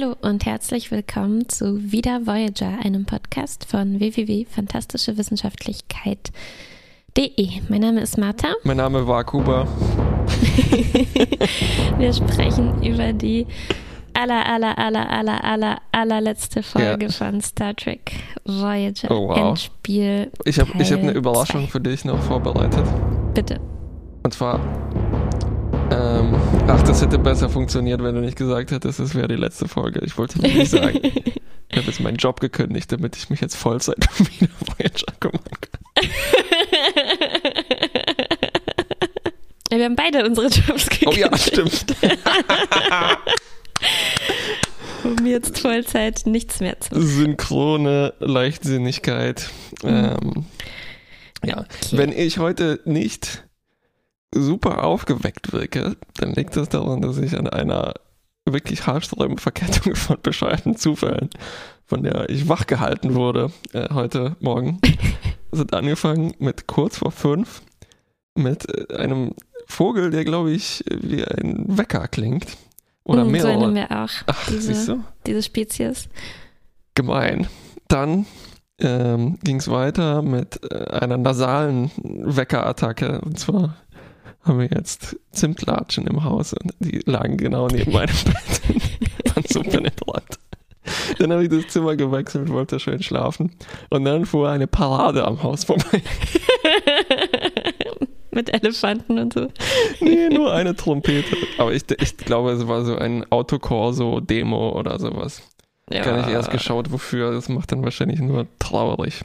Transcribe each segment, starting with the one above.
Hallo und herzlich willkommen zu Wieder Voyager, einem Podcast von www.fantastischewissenschaftlichkeit.de. Mein Name ist Martha. Mein Name war Kuba. Wir sprechen über die aller, aller, aller, aller, aller, allerletzte Folge ja. von Star Trek Voyager. Oh, wow. Endspiel. Ich habe hab eine Überraschung zwei. für dich noch vorbereitet. Bitte. Und zwar ähm, ach, das hätte besser funktioniert, wenn du nicht gesagt hättest, es wäre die letzte Folge. Ich wollte dir nicht sagen. ich habe jetzt meinen Job gekündigt, damit ich mich jetzt Vollzeit wieder Voyager kümmern kann. Ja, wir haben beide unsere Jobs gekündigt. Oh ja, stimmt. um jetzt Vollzeit nichts mehr zu machen. Synchrone Leichtsinnigkeit. Mhm. Ähm, ja, okay. wenn ich heute nicht super aufgeweckt wirke, dann liegt das daran, dass ich an einer wirklich haarsträubenden Verkettung von bescheuerten Zufällen, von der ich wachgehalten wurde äh, heute Morgen. Es hat angefangen mit kurz vor fünf mit äh, einem Vogel, der glaube ich wie ein Wecker klingt. Oder mhm, mehrere. So wir auch Ach, diese, diese Spezies. Gemein. Dann ähm, ging es weiter mit äh, einer nasalen Weckerattacke. Und zwar haben wir jetzt Zimtlatschen im Haus und die lagen genau neben meinem Bett. Waren so penetrant. Dann habe ich das Zimmer gewechselt, wollte schön schlafen. Und dann fuhr eine Parade am Haus vorbei. Mit Elefanten und so. Nee, nur eine Trompete. Aber ich, ich glaube, es war so ein Autokorso-Demo oder sowas. Ja. Gar nicht erst geschaut, wofür. Das macht dann wahrscheinlich nur traurig.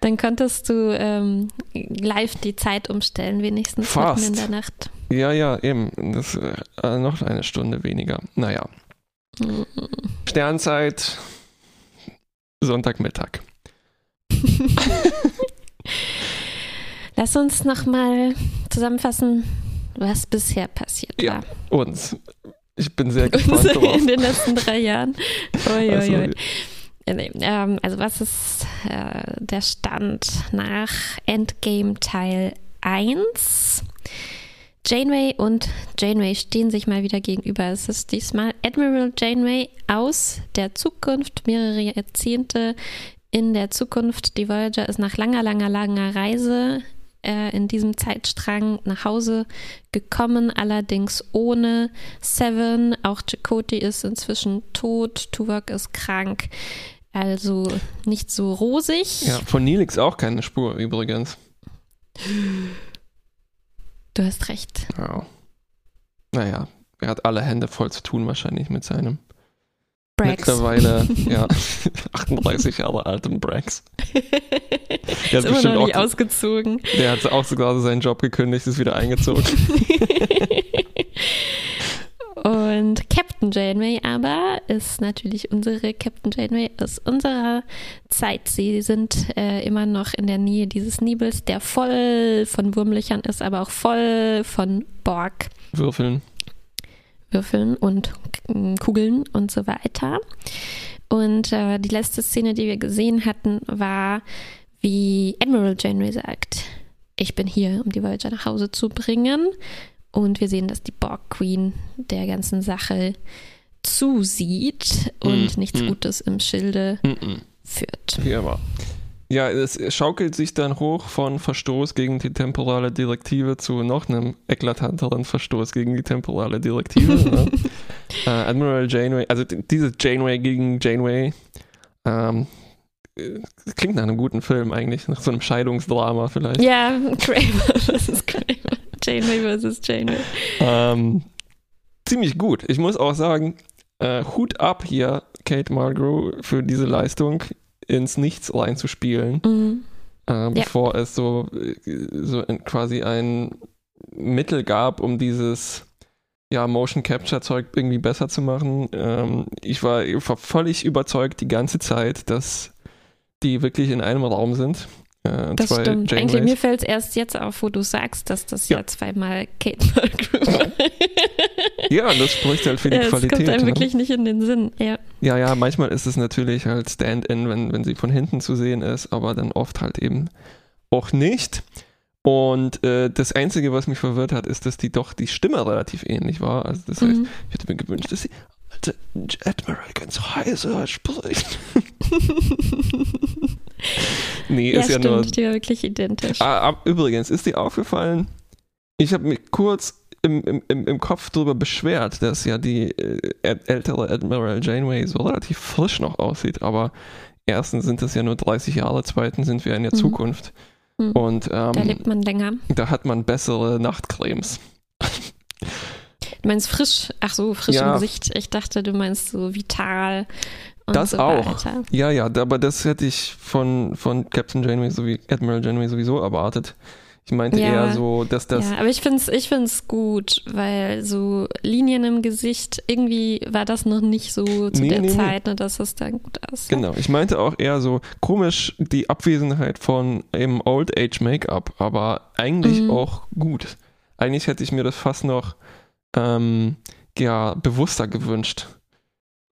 Dann könntest du ähm, live die Zeit umstellen, wenigstens Fast. mitten in der Nacht. Ja, ja, eben. Das äh, noch eine Stunde weniger. Naja. Mhm. Sternzeit, Sonntagmittag. Lass uns nochmal zusammenfassen, was bisher passiert ja, war. Uns. Ich bin sehr gespannt drauf. In den letzten drei Jahren. Oi, oi, oi. Ähm, also was ist äh, der Stand nach Endgame Teil 1? Janeway und Janeway stehen sich mal wieder gegenüber. Es ist diesmal Admiral Janeway aus der Zukunft, mehrere Jahrzehnte in der Zukunft. Die Voyager ist nach langer, langer, langer Reise äh, in diesem Zeitstrang nach Hause gekommen, allerdings ohne Seven. Auch Chakoti ist inzwischen tot, Tuvok ist krank. Also nicht so rosig. Ja, von Nilix auch keine Spur übrigens. Du hast recht. Ja. Naja, er hat alle Hände voll zu tun wahrscheinlich mit seinem Brax. mittlerweile ja, 38 Jahre alten Brax. Der ist immer noch nicht auch, ausgezogen. Der hat auch sogar seinen Job gekündigt, ist wieder eingezogen. Und Captain Janeway aber ist natürlich unsere Captain Janeway aus unserer Zeit. Sie sind äh, immer noch in der Nähe dieses Nebels, der voll von Wurmlöchern ist, aber auch voll von Borg. Würfeln. Würfeln und Kugeln und so weiter. Und äh, die letzte Szene, die wir gesehen hatten, war, wie Admiral Janeway sagt, ich bin hier, um die Voyager nach Hause zu bringen. Und wir sehen, dass die Borg Queen der ganzen Sache zusieht und mm, nichts mm. Gutes im Schilde mm, führt. Wie immer. Ja, es schaukelt sich dann hoch von Verstoß gegen die temporale Direktive zu noch einem eklatanteren Verstoß gegen die temporale Direktive. ne? äh, Admiral Janeway, also diese Janeway gegen Janeway, ähm, äh, klingt nach einem guten Film eigentlich, nach so einem Scheidungsdrama vielleicht. Ja, Kramer versus Kramer. Janeway versus Janeway. Ähm, ziemlich gut. Ich muss auch sagen, äh, Hut ab hier, Kate Margrew, für diese Leistung ins Nichts reinzuspielen, mhm. äh, bevor ja. es so, so quasi ein Mittel gab, um dieses ja, Motion Capture Zeug irgendwie besser zu machen. Ähm, ich, war, ich war völlig überzeugt die ganze Zeit, dass die wirklich in einem Raum sind äh, das stimmt. Janeways. Eigentlich mir fällt es erst jetzt auf, wo du sagst, dass das ja, ja zweimal Kate Mulgrew war. ja, das spricht halt für die ja, Qualität. Das kommt einem ne? wirklich nicht in den Sinn, ja. Ja, ja, manchmal ist es natürlich halt Stand-in, wenn, wenn sie von hinten zu sehen ist, aber dann oft halt eben auch nicht. Und äh, das Einzige, was mich verwirrt hat, ist, dass die doch die Stimme relativ ähnlich war. Also das heißt, mhm. ich hätte mir gewünscht, dass sie Admiral ganz heiser spricht. nee, Ja, ist ja stimmt, nur. die war wirklich identisch. Ah, übrigens, ist dir aufgefallen, ich habe mich kurz im, im, im, Kopf darüber beschwert, dass ja die äh, äl- ältere Admiral Janeway so relativ frisch noch aussieht, aber erstens sind das ja nur 30 Jahre, zweitens sind wir in der Mhm. Zukunft Mhm. und ähm, Da lebt man länger. da hat man bessere Nachtcremes. Du meinst frisch, ach so, frisch Ja. im Gesicht. Ich dachte, du meinst so vital Das so auch. weiter. Ja, ja, aber das hätte ich von, von Captain Janeway sowie Admiral Janeway sowieso erwartet. Ich meinte Ja. eher so, dass das ja, aber ich finde es ich find's gut, weil so Linien im Gesicht, irgendwie war das noch nicht so zu Nee, der nee, nee. Zeit, ne, dass es dann gut aussah. Genau, ich meinte auch eher so komisch die Abwesenheit von eben Old Age Make-up, aber eigentlich Mhm. auch gut. Eigentlich hätte ich mir das fast noch ähm, ja, bewusster gewünscht.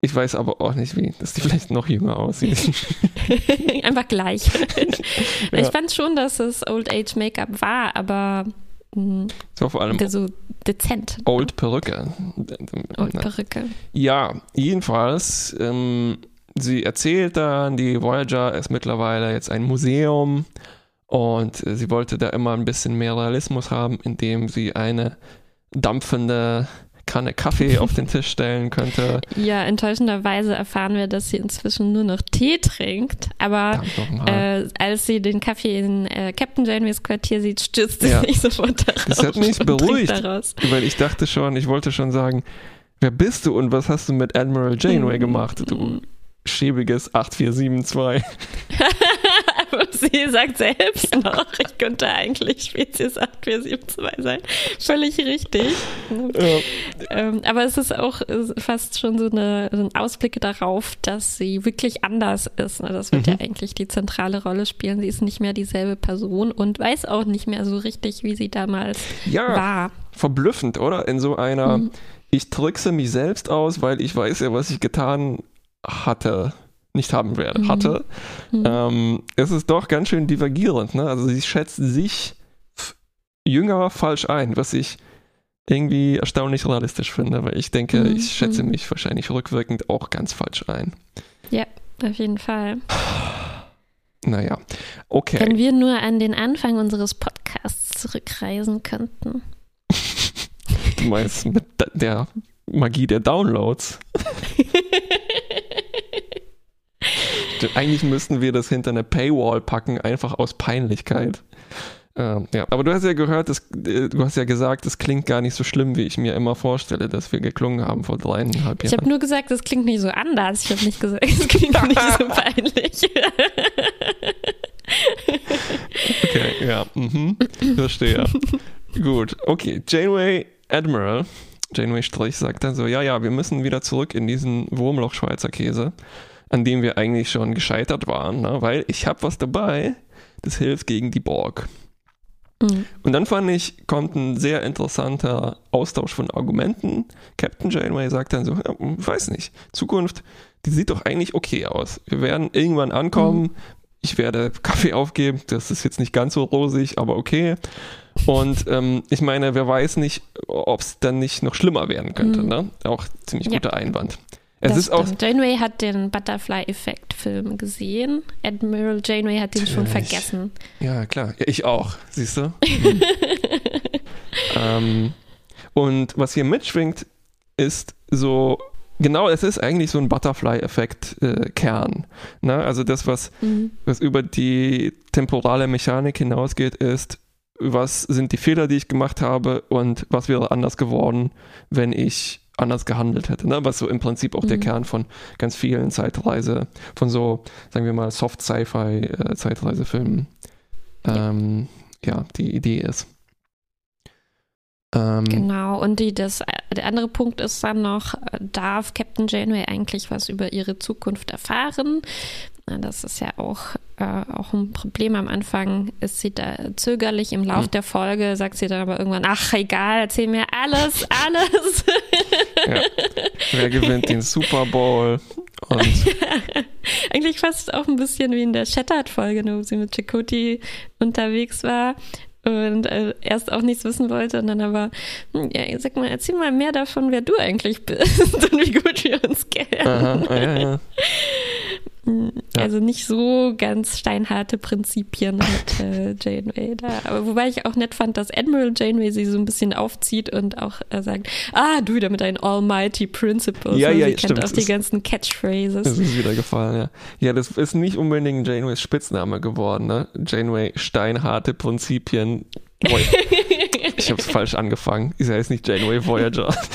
Ich weiß aber auch nicht wie, dass die vielleicht noch jünger aussieht. Einfach gleich. Ja. Ich fand schon, dass es Old Age Make-up war, aber mh, so vor allem so dezent. Old Perücke. Old Perücke. Ja, jedenfalls, ähm, sie erzählt dann, die Voyager ist mittlerweile jetzt ein Museum und äh, sie wollte da immer ein bisschen mehr Realismus haben, indem sie eine dampfende Kanne Kaffee auf den Tisch stellen könnte. Ja, enttäuschenderweise erfahren wir, dass sie inzwischen nur noch Tee trinkt. Aber äh, als sie den Kaffee in äh, Captain Janeways Quartier sieht, stürzt sie Ja. sich sofort darauf. Das hat mich beruhigt. Daraus. Weil ich dachte schon, ich wollte schon sagen, wer bist du und was hast du mit Admiral Janeway gemacht, du schäbiges 8472. Sie sagt selbst noch, ich könnte eigentlich Spezies 8472 sein. Völlig richtig. Ja. Ähm, aber es ist auch äh, fast schon so eine, so ein Ausblick darauf, dass sie wirklich anders ist. ne? Das wird Mhm. ja eigentlich die zentrale Rolle spielen. Sie ist nicht mehr dieselbe Person und weiß auch nicht mehr so richtig, wie sie damals ja, war. verblüffend, oder? In so einer, Mhm. ich trickse mich selbst aus, weil ich weiß ja, was ich getan hatte, nicht haben werde, Mhm. hatte. Mhm. Ähm, es ist doch ganz schön divergierend, ne? Also sie schätzt sich jünger falsch ein, was ich irgendwie erstaunlich realistisch finde, weil ich denke, Mhm. ich schätze Mhm. mich wahrscheinlich rückwirkend auch ganz falsch ein. Auf jeden Fall. Naja, okay. Wenn wir nur an den Anfang unseres Podcasts zurückreisen könnten. Du meinst mit der Magie der Downloads. Eigentlich müssten wir das hinter eine Paywall packen, einfach aus Peinlichkeit. Ähm, ja, aber du hast ja gehört, das, äh, du hast ja gesagt, es klingt gar nicht so schlimm, wie ich mir immer vorstelle, dass wir geklungen haben vor dreieinhalb Ich habe Jahren. nur gesagt, es klingt nicht so anders. Ich habe nicht gesagt, es klingt nicht so peinlich. Okay, ja, mhm, verstehe. Gut, okay. Janeway Admiral, Janeway Strich sagt dann so, ja, ja, wir müssen wieder zurück in diesen Wurmloch Schweizer Käse, an dem wir eigentlich schon gescheitert waren, ne? weil ich habe was dabei, das hilft gegen die Borg. Mhm. Und dann fand ich, kommt ein sehr interessanter Austausch von Argumenten. Captain Janeway sagt dann so, ja, weiß nicht, Zukunft, die sieht doch eigentlich okay aus. Wir werden irgendwann ankommen, ich werde Kaffee aufgeben, das ist jetzt nicht ganz so rosig, aber okay. Und ähm, ich meine, wer weiß nicht, ob es dann nicht noch schlimmer werden könnte. Mhm. Ne? Auch ziemlich Ja. guter Einwand. Es Das ist auch. Janeway hat den Butterfly-Effekt-Film gesehen. Admiral Janeway hat den schon vergessen. Ja, klar. Ja, ich auch, siehst du? ähm, und was hier mitschwingt, ist so, genau, es ist eigentlich so ein Butterfly-Effekt-Kern. ne? Also das, was, Mhm. was über die temporale Mechanik hinausgeht, ist, was sind die Fehler, die ich gemacht habe und was wäre anders geworden, wenn ich anders gehandelt hätte. Ne? Was so im Prinzip auch der Mhm. Kern von ganz vielen Zeitreise, von so, sagen wir mal, Soft-Sci-Fi-Zeitreisefilmen, ähm, ja, die Idee ist. Ähm, Genau, und die, das, der andere Punkt ist dann noch, äh, darf Captain Janeway eigentlich was über ihre Zukunft erfahren? Na, Das ist ja auch, äh, auch ein Problem. Am Anfang ist sie da zögerlich. Im Lauf Hm. der Folge sagt sie dann aber irgendwann, ach egal, erzähl mir alles, alles. Ja. Wer gewinnt den Super Bowl? Und Eigentlich fast auch ein bisschen wie in der Shattered-Folge, ne, wo sie mit Chakoti unterwegs war und äh, erst auch nichts wissen wollte und dann aber, hm, ja, sag mal, erzähl mal mehr davon, wer du eigentlich bist und wie gut wir uns kennen. Aha, ja, ja. Also nicht so ganz steinharte Prinzipien hat äh, Janeway da. Aber wobei ich auch nett fand, dass Admiral Janeway sie so ein bisschen aufzieht und auch äh, sagt, ah, du damit ein Almighty Principle. Ja, ja, sie stimmt. kennt auch die ganzen Catchphrases. Das ist wieder gefallen, ja. Ja, das ist nicht unbedingt Janeways Spitzname geworden, ne? Janeway, steinharte Prinzipien. ich hab's falsch angefangen. Sie heißt nicht Janeway Voyager.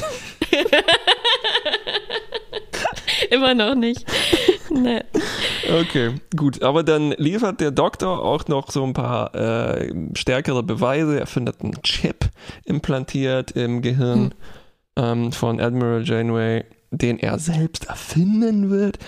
Immer noch nicht. Nee. Okay, gut. Aber dann liefert der Doktor auch noch so ein paar äh, stärkere Beweise. Er findet einen Chip implantiert im Gehirn hm. ähm, von Admiral Janeway, den er selbst erfinden wird.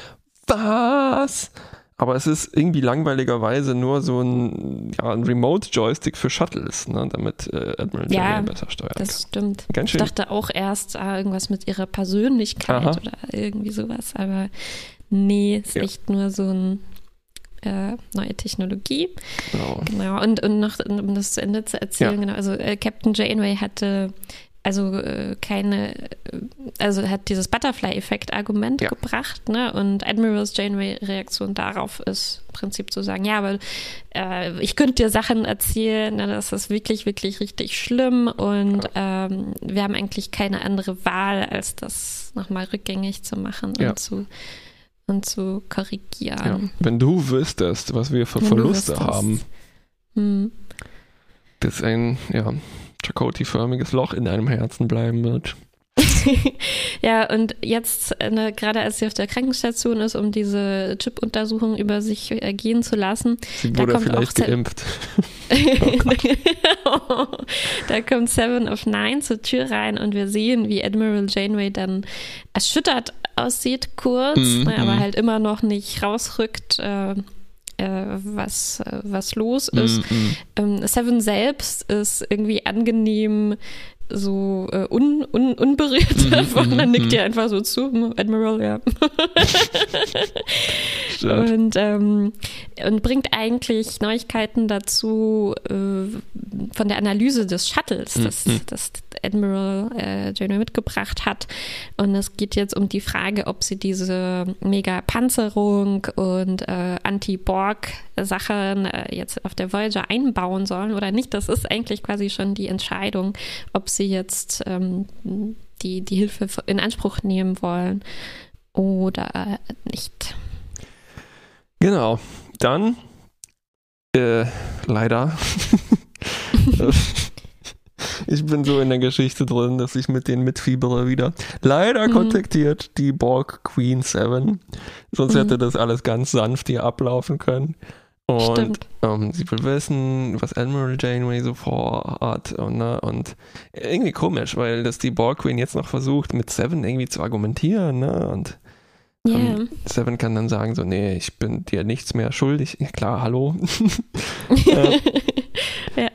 Was? Aber es ist irgendwie langweiligerweise nur so ein, ja, ein Remote-Joystick für Shuttles, ne, damit äh, Admiral ja, Janeway besser steuert. Das stimmt. Ganz schön. Ich dachte auch erst ah, irgendwas mit ihrer Persönlichkeit Aha. oder irgendwie sowas, aber nee, ist ja. echt nur so ein äh, neue Technologie. Genau. genau. Und, und noch, um das zu Ende zu erzählen, ja. genau, also äh, Captain Janeway hatte also äh, keine, äh, also hat dieses Butterfly-Effekt-Argument ja. gebracht, ne? Und Admirals Janeway-Reaktion darauf ist im Prinzip zu sagen, ja, aber äh, ich könnte dir Sachen erzählen, ne, das ist wirklich, wirklich richtig schlimm und ja. ähm, wir haben eigentlich keine andere Wahl, als das nochmal rückgängig zu machen ja. und zu und zu korrigieren. Wenn du wüsstest, was wir für Wenn Verluste haben, hm. das ist ein, ja, Chakoti-förmiges Loch in deinem Herzen bleiben wird. ja, und jetzt, ne, gerade als sie auf der Krankenstation ist, um diese Chip-Untersuchung über sich ergehen zu lassen, sie wurde da kommt vielleicht auch geimpft. oh da kommt Seven of Nine zur Tür rein und wir sehen, wie Admiral Janeway dann erschüttert aussieht, kurz, mm, ne, aber halt immer noch nicht rausrückt. Äh, äh, was, äh, was los ist. Mm, mm. Seven selbst ist irgendwie angenehm so äh, un, un, unberührt mhm, davon. Mhm, Dann nickt ihr mhm. einfach so zu, Admiral, ja. und, ähm, und bringt eigentlich Neuigkeiten dazu äh, von der Analyse des Shuttles, das, das Admiral äh, Janeway mitgebracht hat. Und es geht jetzt um die Frage, ob sie diese Mega-Panzerung und äh, Anti-Borg-Sachen äh, jetzt auf der Voyager einbauen sollen oder nicht. Das ist eigentlich quasi schon die Entscheidung, ob sie jetzt ähm, die, die Hilfe in Anspruch nehmen wollen oder nicht. Genau. Dann äh, leider. ich bin so in der Geschichte drin, dass ich mit denen mitfiebere wieder. Leider mhm. kontaktiert die Borg Queen 7. Sonst mhm. hätte das alles ganz sanft hier ablaufen können. Und ähm, sie will wissen, was Admiral Janeway so vorhat. Und, ne, und irgendwie komisch, weil das die Borg Queen jetzt noch versucht, mit Seven irgendwie zu argumentieren. Ne? Und yeah. ähm, Seven kann dann sagen: So, nee, ich bin dir nichts mehr schuldig. Ja, klar, hallo. äh, ja.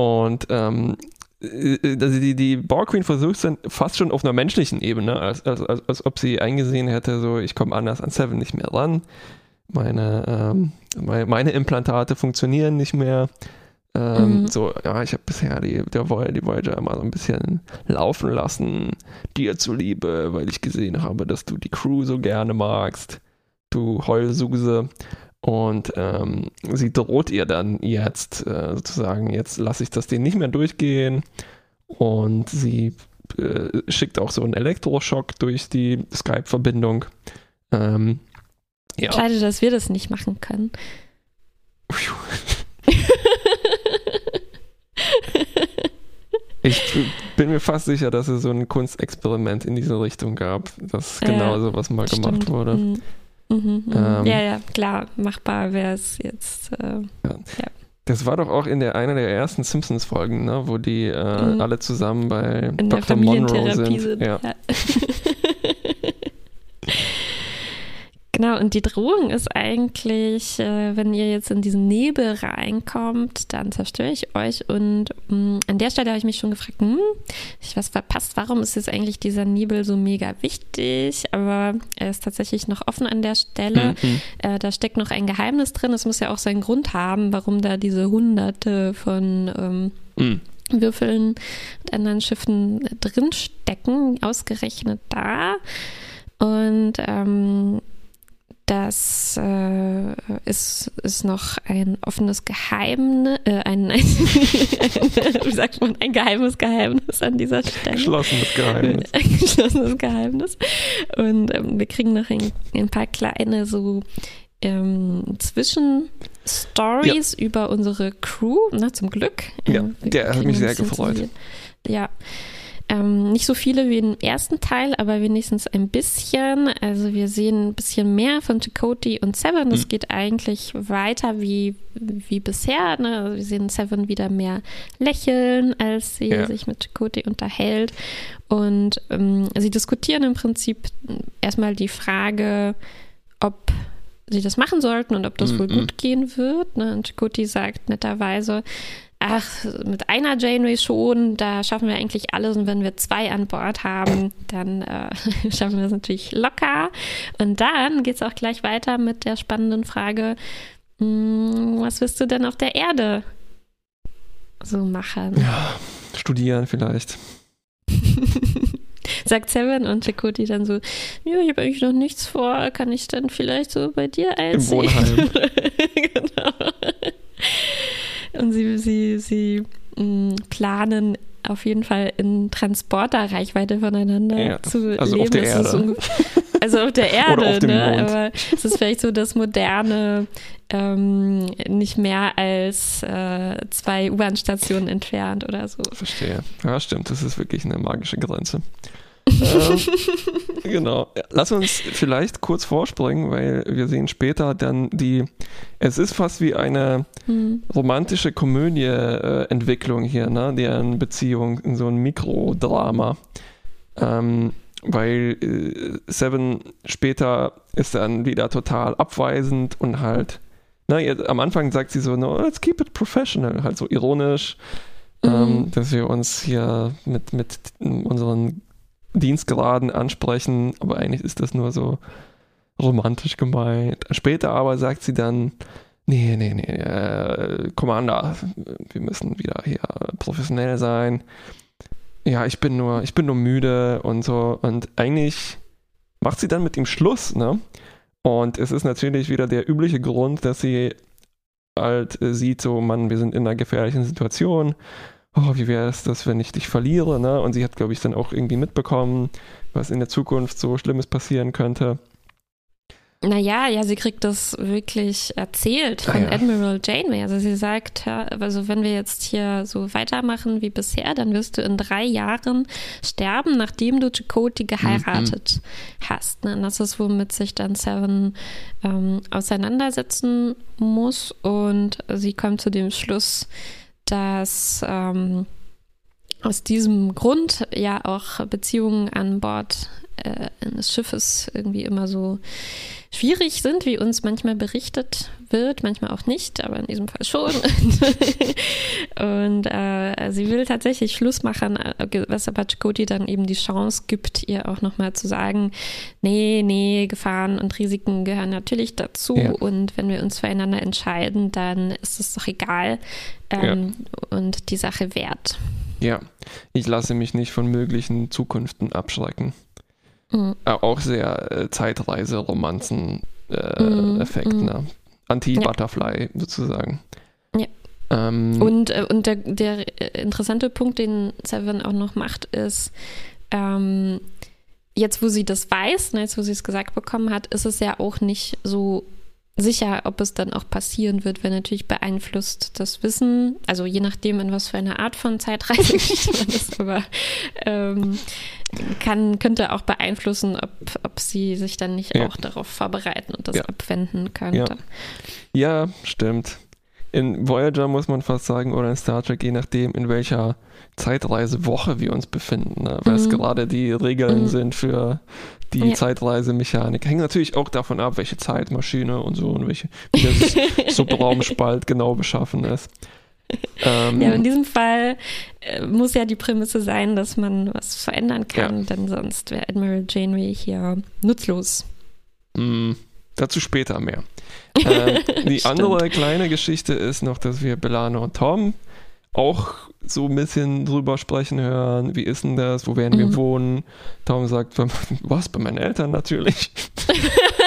Und ähm, also die, die Borg Queen versucht dann fast schon auf einer menschlichen Ebene, als, als, als, als ob sie eingesehen hätte, so ich komme anders an Seven nicht mehr ran meine, ähm, meine, Implantate funktionieren nicht mehr. Ähm, mhm. So, ja, ich habe bisher die, der die Voyager immer so ein bisschen laufen lassen, dir zuliebe, weil ich gesehen habe, dass du die Crew so gerne magst, du Heulsuse. Und ähm, sie droht ihr dann jetzt äh, sozusagen, jetzt lasse ich das denen nicht mehr durchgehen. Und sie äh, schickt auch so einen Elektroschock durch die Skype-Verbindung. Ähm, ja. Schade, dass wir das nicht machen können. Ich bin mir fast sicher, dass es so ein Kunstexperiment in diese Richtung gab, dass ja, genau sowas mal stimmt. gemacht wurde. Mhm. Mhm, mhm. Ähm, ja, ja, klar, machbar wäre es jetzt. Äh, ja. ja. Das war doch auch in der einer der ersten Simpsons-Folgen, ne, wo die äh, mhm. alle zusammen bei in Dr. Monroe sind. sind. Ja. Genau, und die Drohung ist eigentlich, äh, wenn ihr jetzt in diesen Nebel reinkommt, dann zerstöre ich euch. Und mh, mm, an der Stelle habe ich mich schon gefragt, hm, ich was verpasst, warum ist jetzt eigentlich dieser Nebel so mega wichtig? Aber er ist tatsächlich noch offen an der Stelle. Mhm. Äh, da steckt noch ein Geheimnis drin. Es muss ja auch seinen Grund haben, warum da diese hunderte von ähm, mhm. Würfeln mit anderen Schiffen drinstecken, ausgerechnet da. Und ähm, das äh, ist, ist noch ein offenes Geheimnis, äh, ein, ein wie sagt man, ein geheimes Geheimnis an dieser Stelle. Geschlossenes Geheimnis. Ein geschlossenes Geheimnis. Und ähm, wir kriegen noch ein, ein paar kleine so ähm, Zwischenstories ja. über unsere Crew, na, zum Glück. Ja, äh, der hat mich sehr gefreut. Ja. Ähm, nicht so viele wie im ersten Teil, aber wenigstens ein bisschen. Also wir sehen ein bisschen mehr von Chakotay und Seven. Es mhm. geht eigentlich weiter wie, wie bisher. Ne? Also wir sehen Seven wieder mehr lächeln, als sie ja. sich mit Chakotay unterhält. Und ähm, sie diskutieren im Prinzip erstmal die Frage, ob sie das machen sollten und ob das mhm. wohl gut gehen wird. Ne? Und Chakotay sagt netterweise, ach, mit einer Janeway schon, da schaffen wir eigentlich alles. Und wenn wir zwei an Bord haben, dann äh, schaffen wir es natürlich locker. Und dann geht es auch gleich weiter mit der spannenden Frage, mh, hm, was wirst du denn auf der Erde so machen? Ja, studieren vielleicht. Sagt Seven und Chakoti dann so, ja, ich habe eigentlich noch nichts vor, kann ich dann vielleicht so bei dir einziehen? Im Wohnheim. genau. Und sie, sie, sie mh, mm, planen auf jeden Fall in Transporterreichweite voneinander ja, zu also leben. Auf der Erde. So, also auf der Erde, auf ne? Aber es ist vielleicht so das moderne, ähm, nicht mehr als äh, zwei U-Bahn-Stationen entfernt oder so. Verstehe. Ja, stimmt. Das ist wirklich eine magische Grenze genau. Lass uns vielleicht kurz vorspringen, weil wir sehen später dann die. Es ist fast wie eine hm. romantische Komödie-Entwicklung äh, hier, ne? Deren Beziehung in so ein Mikrodrama. Ähm, weil äh, Seven später ist dann wieder total abweisend und halt. Na, ihr, am Anfang sagt sie so, no, let's keep it professional, halt so ironisch, mhm. ähm, dass wir uns hier mit, mit unseren Dienstgraden ansprechen, aber eigentlich ist das nur so romantisch gemeint. Später aber sagt sie dann, nee, nee, nee, äh, Commander, wir müssen wieder hier professionell sein. Ja, ich bin nur, ich bin nur müde und so. Und eigentlich macht sie dann mit ihm Schluss, ne? Und es ist natürlich wieder der übliche Grund, dass sie halt sieht, so, Mann, wir sind in einer gefährlichen Situation oh, wie wäre es das, wenn ich dich verliere? Ne? Und sie hat, glaube ich, dann auch irgendwie mitbekommen, was in der Zukunft so Schlimmes passieren könnte. Naja, ja, sie kriegt das wirklich erzählt von ah, ja. Admiral Janeway. Also sie sagt, also wenn wir jetzt hier so weitermachen wie bisher, dann wirst du in drei Jahren sterben, nachdem du Chakotay geheiratet mhm. hast. Ne? Und das ist, womit sich dann Seven ähm, auseinandersetzen muss. Und sie kommt zu dem Schluss, dass ähm, aus diesem Grund ja auch Beziehungen an Bord äh, eines Schiffes irgendwie immer so schwierig sind, wie uns manchmal berichtet wird, manchmal auch nicht, aber in diesem Fall schon. und äh, sie will tatsächlich Schluss machen, äh, was aber Chakoti dann eben die Chance gibt, ihr auch nochmal zu sagen, nee, nee, Gefahren und Risiken gehören natürlich dazu ja. und wenn wir uns füreinander entscheiden, dann ist es doch egal ähm, ja. und die Sache wert. Ja, ich lasse mich nicht von möglichen Zukunften abschrecken. Mhm. Auch sehr äh, Zeitreise-Romanzen-Effekt, äh, mhm. ne? Anti-Butterfly ja. sozusagen. Ja. Ähm, und äh, und der, der interessante Punkt, den Seven auch noch macht, ist, ähm, jetzt wo sie das weiß, ne, jetzt wo sie es gesagt bekommen hat, ist es ja auch nicht so sicher, ob es dann auch passieren wird, wenn natürlich beeinflusst das Wissen, also je nachdem, in was für eine Art von Zeitreise man ist, aber ähm, kann, könnte auch beeinflussen, ob, ob sie sich dann nicht ja. auch darauf vorbereiten und das ja. abwenden könnte. Ja. ja, stimmt. In Voyager muss man fast sagen, oder in Star Trek, je nachdem, in welcher Zeitreisewoche wir uns befinden, ne? was mhm. gerade die Regeln mhm. sind für die ja. Zeitreisemechanik. Hängt natürlich auch davon ab, welche Zeitmaschine und so und welche, wie das Subraumspalt genau beschaffen ist. Ähm, ja, in diesem Fall äh, muss ja die Prämisse sein, dass man was verändern kann, ja. denn sonst wäre Admiral Janeway hier nutzlos. Mm, dazu später mehr. Ähm, die andere kleine Geschichte ist noch, dass wir Belana und Tom auch so ein bisschen drüber sprechen hören. Wie ist denn das? Wo werden wir mhm. wohnen? Tom sagt, was? Bei meinen Eltern natürlich.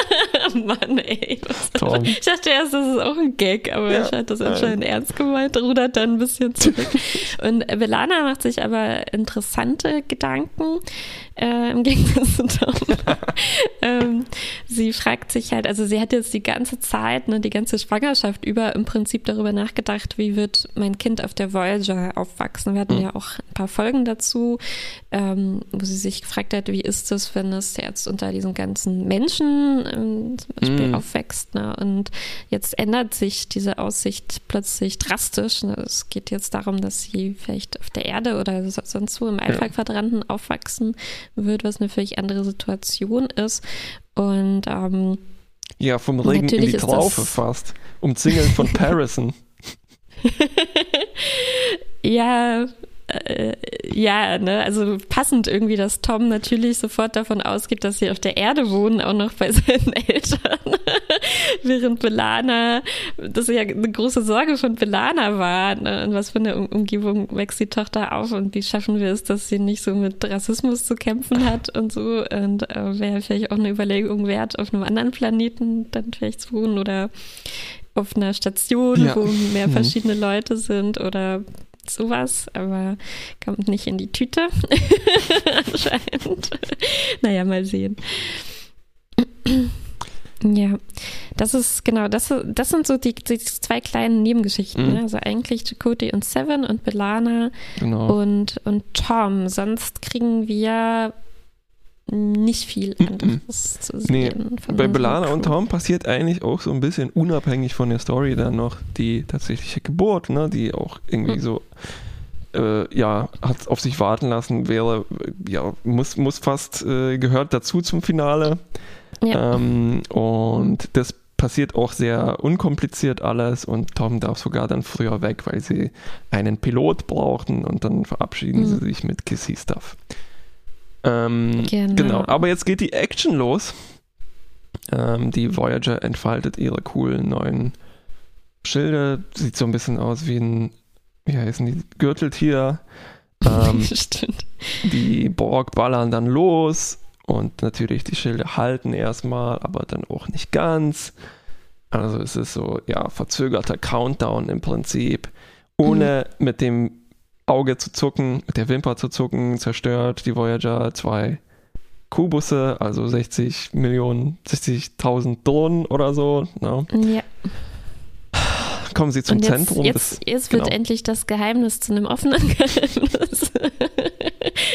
Mann, ey. Tom. Ich dachte erst, das ist auch ein Gag, aber ja, ich hatte das anscheinend ernst gemeint, rudert dann ein bisschen zurück. Und Belana macht sich aber interessante Gedanken, äh, im Gegensatz zu Tom. ähm, sie fragt sich halt, also sie hat jetzt die ganze Zeit, ne, die ganze Schwangerschaft über im Prinzip darüber nachgedacht, wie wird mein Kind auf der Voyager aufwachsen. Wir hatten mhm. ja auch ein paar Folgen dazu, ähm, wo sie sich gefragt hat, wie ist es, wenn es jetzt unter diesen ganzen Menschen ähm, zum Beispiel mhm. aufwächst. Ne? Und jetzt ändert sich diese Aussicht plötzlich drastisch. Ne? Es geht jetzt darum, dass sie vielleicht auf der Erde oder sonst wo im Alpha-Quadranten aufwachsen wird, was eine völlig andere Situation ist. Und ähm, ja, vom Regen in die Traufe fast. Umzingelt von Parison. ja, äh, ja, ne, also passend irgendwie, dass Tom natürlich sofort davon ausgeht, dass sie auf der Erde wohnen, auch noch bei seinen Eltern. Während Belana, das ja eine große Sorge von Belana war, ne, in was für eine Umgebung wächst die Tochter auf und wie schaffen wir es, dass sie nicht so mit Rassismus zu kämpfen hat und so. Und äh, wäre vielleicht auch eine Überlegung wert, auf einem anderen Planeten dann vielleicht zu wohnen oder auf einer Station, ja. wo mehr mhm. verschiedene mhm. Leute sind oder sowas, aber kommt nicht in die Tüte. Anscheinend. naja, mal sehen. Ja, das ist genau, das, das sind so die, die zwei kleinen Nebengeschichten. Mhm. Ne? Also eigentlich Chakoti und Seven und Belana genau. und, und Tom. Sonst kriegen wir nicht viel anderes zu sehen. Nee, bei Belana und Tom passiert eigentlich auch so ein bisschen unabhängig von der Story dann noch die tatsächliche Geburt, ne, die auch irgendwie mhm. so äh, ja, hat auf sich warten lassen, wäre, ja, muss, muss fast, äh, gehört dazu zum Finale. Ja. Ähm, und das passiert auch sehr unkompliziert alles und Tom darf sogar dann früher weg, weil sie einen Pilot brauchten und dann verabschieden mhm. sie sich mit Kissy Stuff. Ähm, genau. genau. Aber jetzt geht die Action los. Ähm, die Voyager entfaltet ihre coolen neuen Schilde. Sieht so ein bisschen aus wie ein, wie heißen die, Gürteltier. Ähm, Stimmt. Die Borg ballern dann los und natürlich die Schilde halten erstmal, aber dann auch nicht ganz. Also es ist so, ja, verzögerter Countdown im Prinzip, ohne mhm. mit dem Auge zu zucken, mit der Wimper zu zucken, zerstört die Voyager zwei Kubusse, also 60 Millionen, 60.000 Drohnen oder so. No? Ne? Ja. Kommen sie zum jetzt, Zentrum. Jetzt, des, jetzt wird genau. endlich das Geheimnis zu einem offenen Geheimnis.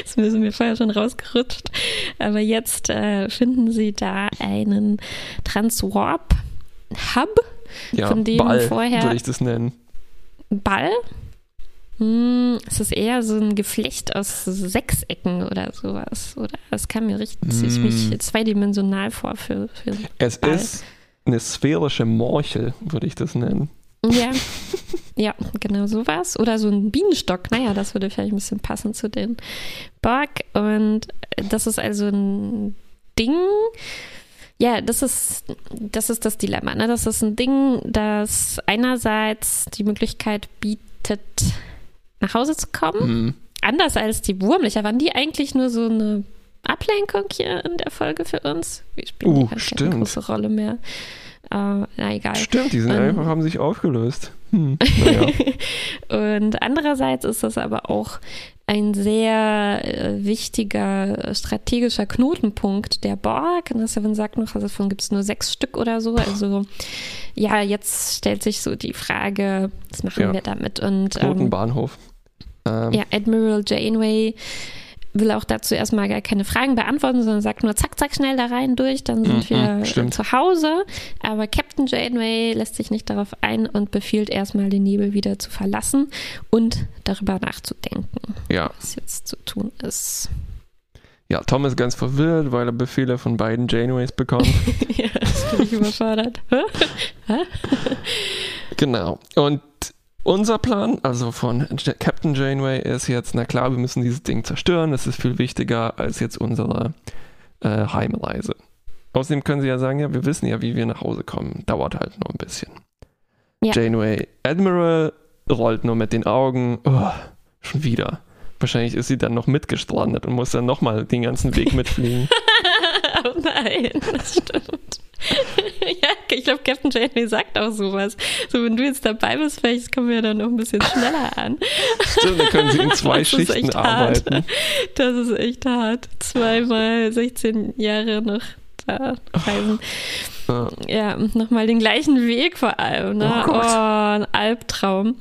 das müssen wir vorher schon rausgerutscht. Aber jetzt äh, finden sie da einen Transwarp-Hub, ja, von dem Ball, vorher. Würde ich das nennen. Ball? Hm, es ist eher so ein Geflecht aus Sechsecken oder sowas. Oder es kam mir richtig hm. mich zweidimensional vor für, für Es Ball. ist eine sphärische Morchel, würde ich das nennen. Ja, ja, genau sowas. Oder so ein Bienenstock. Naja, das würde vielleicht ein bisschen passen zu den Borg. Und das ist also ein Ding. Ja, das ist, das ist das Dilemma. Ne? Das ist ein Ding, das einerseits die Möglichkeit bietet, nach Hause zu kommen. Mhm. Anders als die Wurmlöcher. Waren die eigentlich nur so eine Ablenkung hier in der Folge für uns? Wir spielen uh, keine große Rolle mehr. Uh, na egal. Stimmt, die sind um, einfach, haben sich aufgelöst. Hm, naja. und andererseits ist das aber auch ein sehr äh, wichtiger strategischer Knotenpunkt der Borg. Und Seven sagt noch, also davon gibt es nur sechs Stück oder so. Also ja, jetzt stellt sich so die Frage, was machen ja. wir damit? Und Knotenbahnhof. Ähm, ja, Admiral Janeway will auch dazu erstmal gar keine Fragen beantworten, sondern sagt nur zack, zack, schnell da rein durch, dann sind Mhm, wir stimmt. zu Hause. Aber Captain Janeway lässt sich nicht darauf ein und befiehlt erstmal den Nebel wieder zu verlassen und darüber nachzudenken, Ja. was jetzt zu tun ist. ja, Tom ist ganz verwirrt, weil er Befehle von beiden Janeways bekommt. ja, das bin ich überfordert. Genau. Und unser Plan, also von Captain Janeway, ist jetzt, na klar, wir müssen dieses Ding zerstören. Das ist viel wichtiger als jetzt unsere äh, Heimreise. Außerdem können sie ja sagen, ja, wir wissen ja, wie wir nach Hause kommen. Dauert halt nur ein bisschen. Ja. Janeway Admiral rollt nur mit den Augen. Oh, schon wieder. Wahrscheinlich ist sie dann noch mitgestrandet und muss dann nochmal den ganzen Weg mitfliegen. oh nein, das stimmt. ja, ich glaube, Captain Janeway sagt auch sowas. So, wenn du jetzt dabei bist, vielleicht kommen wir dann noch ein bisschen schneller an. Stimmt, dann können sie in zwei Das ist Schichten echt hart. arbeiten. Das ist echt hart. Zweimal 16 Jahre noch da reisen. Ja. Ja, nochmal den gleichen Weg vor allem. Ne? Oh Gott. ein Albtraum.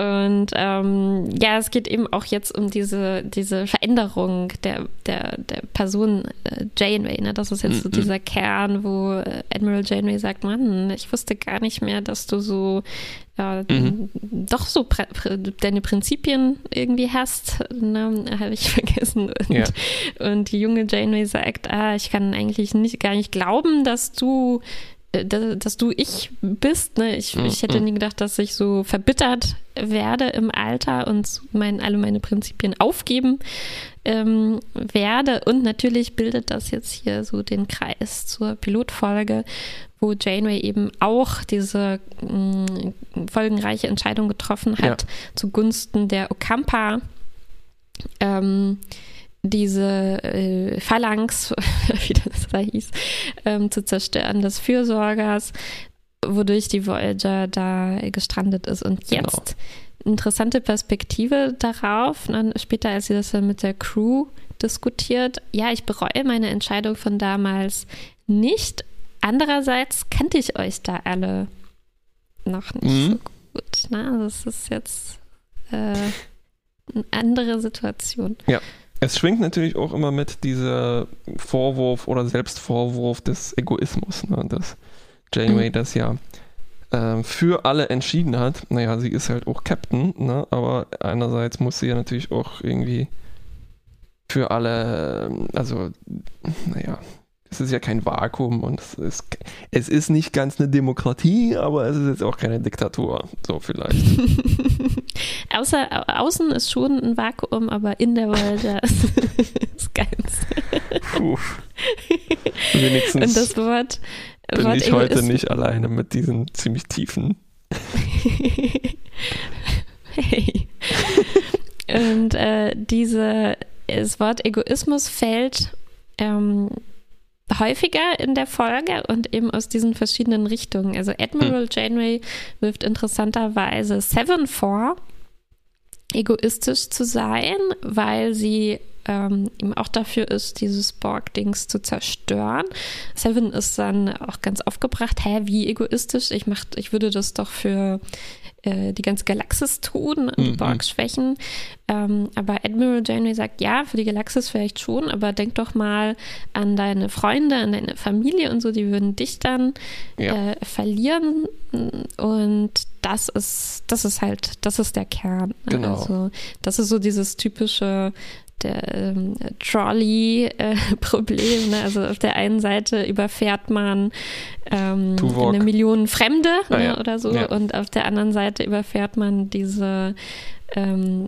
Und ähm, ja, es geht eben auch jetzt um diese, diese Veränderung der, der, der Person äh, Janeway. Ne? Das ist jetzt so Mhm. dieser Kern, wo äh, Admiral Janeway sagt, Mann, ich wusste gar nicht mehr, dass du so äh, Mhm. doch so prä prä deine Prinzipien irgendwie hast. Ne? Habe ich vergessen. Und, Ja. und die junge Janeway sagt, ah, ich kann eigentlich nicht, gar nicht glauben, dass du dass, dass du ich bist. Ne? Ich, Mhm. ich hätte nie gedacht, dass ich so verbittert werde im Alter und mein, alle meine Prinzipien aufgeben ähm, werde. Und natürlich bildet das jetzt hier so den Kreis zur Pilotfolge, wo Janeway eben auch diese mh, folgenreiche Entscheidung getroffen hat Ja. zugunsten der Okampa. Ähm, diese äh, Phalanx, wie das da hieß, ähm, zu zerstören des Fürsorgers, wodurch die Voyager da gestrandet ist. Und Genau. jetzt interessante Perspektive darauf, dann später, als sie das dann mit der Crew diskutiert. Ja, ich bereue meine Entscheidung von damals nicht. Andererseits kannte ich euch da alle noch nicht Mhm. so gut. Ne? Das ist jetzt äh, eine andere Situation. Es schwingt natürlich auch immer mit dieser Vorwurf oder Selbstvorwurf des Egoismus, ne? dass Janeway Mhm. das ja ähm, für alle entschieden hat. Naja, sie ist halt auch Captain, ne? aber einerseits muss sie ja natürlich auch irgendwie für alle, ähm, also, naja, es ist ja kein Vakuum und es ist, es ist nicht ganz eine Demokratie, aber es ist jetzt auch keine Diktatur, so vielleicht. Außer au- außen ist schon ein Vakuum, aber in der Voyager ist, ist keins. Puh. Wenigstens. Und das Wort, bin Wort ich heute nicht alleine mit diesen ziemlich tiefen. hey. Und äh, diese, das Wort Egoismus fällt ähm, häufiger in der Folge und eben aus diesen verschiedenen Richtungen. Also Admiral Janeway wirft interessanterweise Seven vor, egoistisch zu sein, weil sie ähm, eben auch dafür ist, dieses Borg-Dings zu zerstören. Seven ist dann auch ganz aufgebracht, hä, wie egoistisch? Ich, mach, ich würde das doch für äh, die ganze Galaxis tun und die Mhm. Borg schwächen. Ähm, aber Admiral Janeway sagt, ja, für die Galaxis vielleicht schon, aber denk doch mal an deine Freunde, an deine Familie und so, die würden dich dann Ja. äh, verlieren. Und das ist, das ist halt, das ist der Kern. Genau. Also, das ist so dieses typische der ähm, Trolley-Problem. ne? Also auf der einen Seite überfährt man ähm, eine Million Fremde Ah, ne, ja. oder so Ja. und auf der anderen Seite überfährt man diese ähm,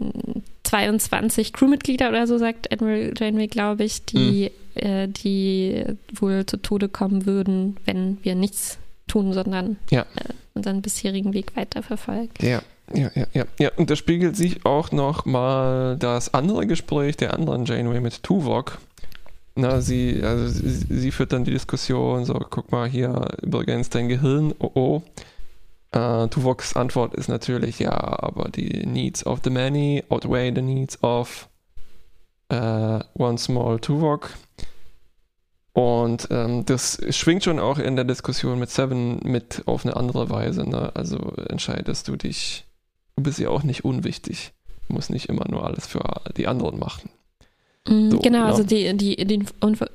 22 Crewmitglieder oder so, sagt Admiral Janeway, glaube ich, die, Mhm. äh, die wohl zu Tode kommen würden, wenn wir nichts tun, sondern Ja. äh, unseren bisherigen Weg weiterverfolgen. Ja, ja, ja, ja. Ja, und da spiegelt sich auch noch mal das andere Gespräch der anderen Janeway mit Tuvok. Na, sie, also sie, sie führt dann die Diskussion, so, guck mal hier, übrigens dein Gehirn, oh oh. Äh, Tuvoks Antwort ist natürlich, ja, aber die needs of the many outweigh the needs of äh, one small Tuvok. Und ähm, das schwingt schon auch in der Diskussion mit Seven mit auf eine andere Weise. Ne? Also entscheidest du dich, du bist ja auch nicht unwichtig. Du musst nicht immer nur alles für die anderen machen. Mhm, so, genau, ja. also die, die, die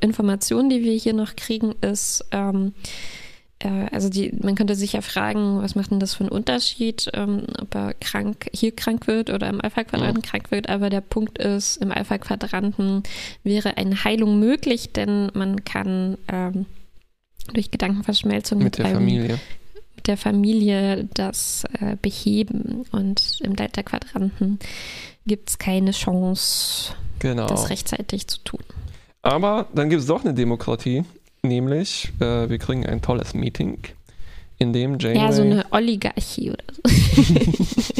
Information, die wir hier noch kriegen, ist, ähm, äh, also die, man könnte sich ja fragen, was macht denn das für einen Unterschied, ähm, ob er krank, hier krank wird oder im Alpha-Quadranten ja. krank wird. Aber der Punkt ist, im Alpha-Quadranten wäre eine Heilung möglich, denn man kann ähm, durch Gedankenverschmelzung mit, mit der einem, Familie der Familie das äh, beheben. Und im Delta-Quadranten gibt es keine Chance, genau. das rechtzeitig zu tun. Aber dann gibt es doch eine Demokratie, nämlich äh, wir kriegen ein tolles Meeting, in dem Janeway ja so eine Oligarchie oder so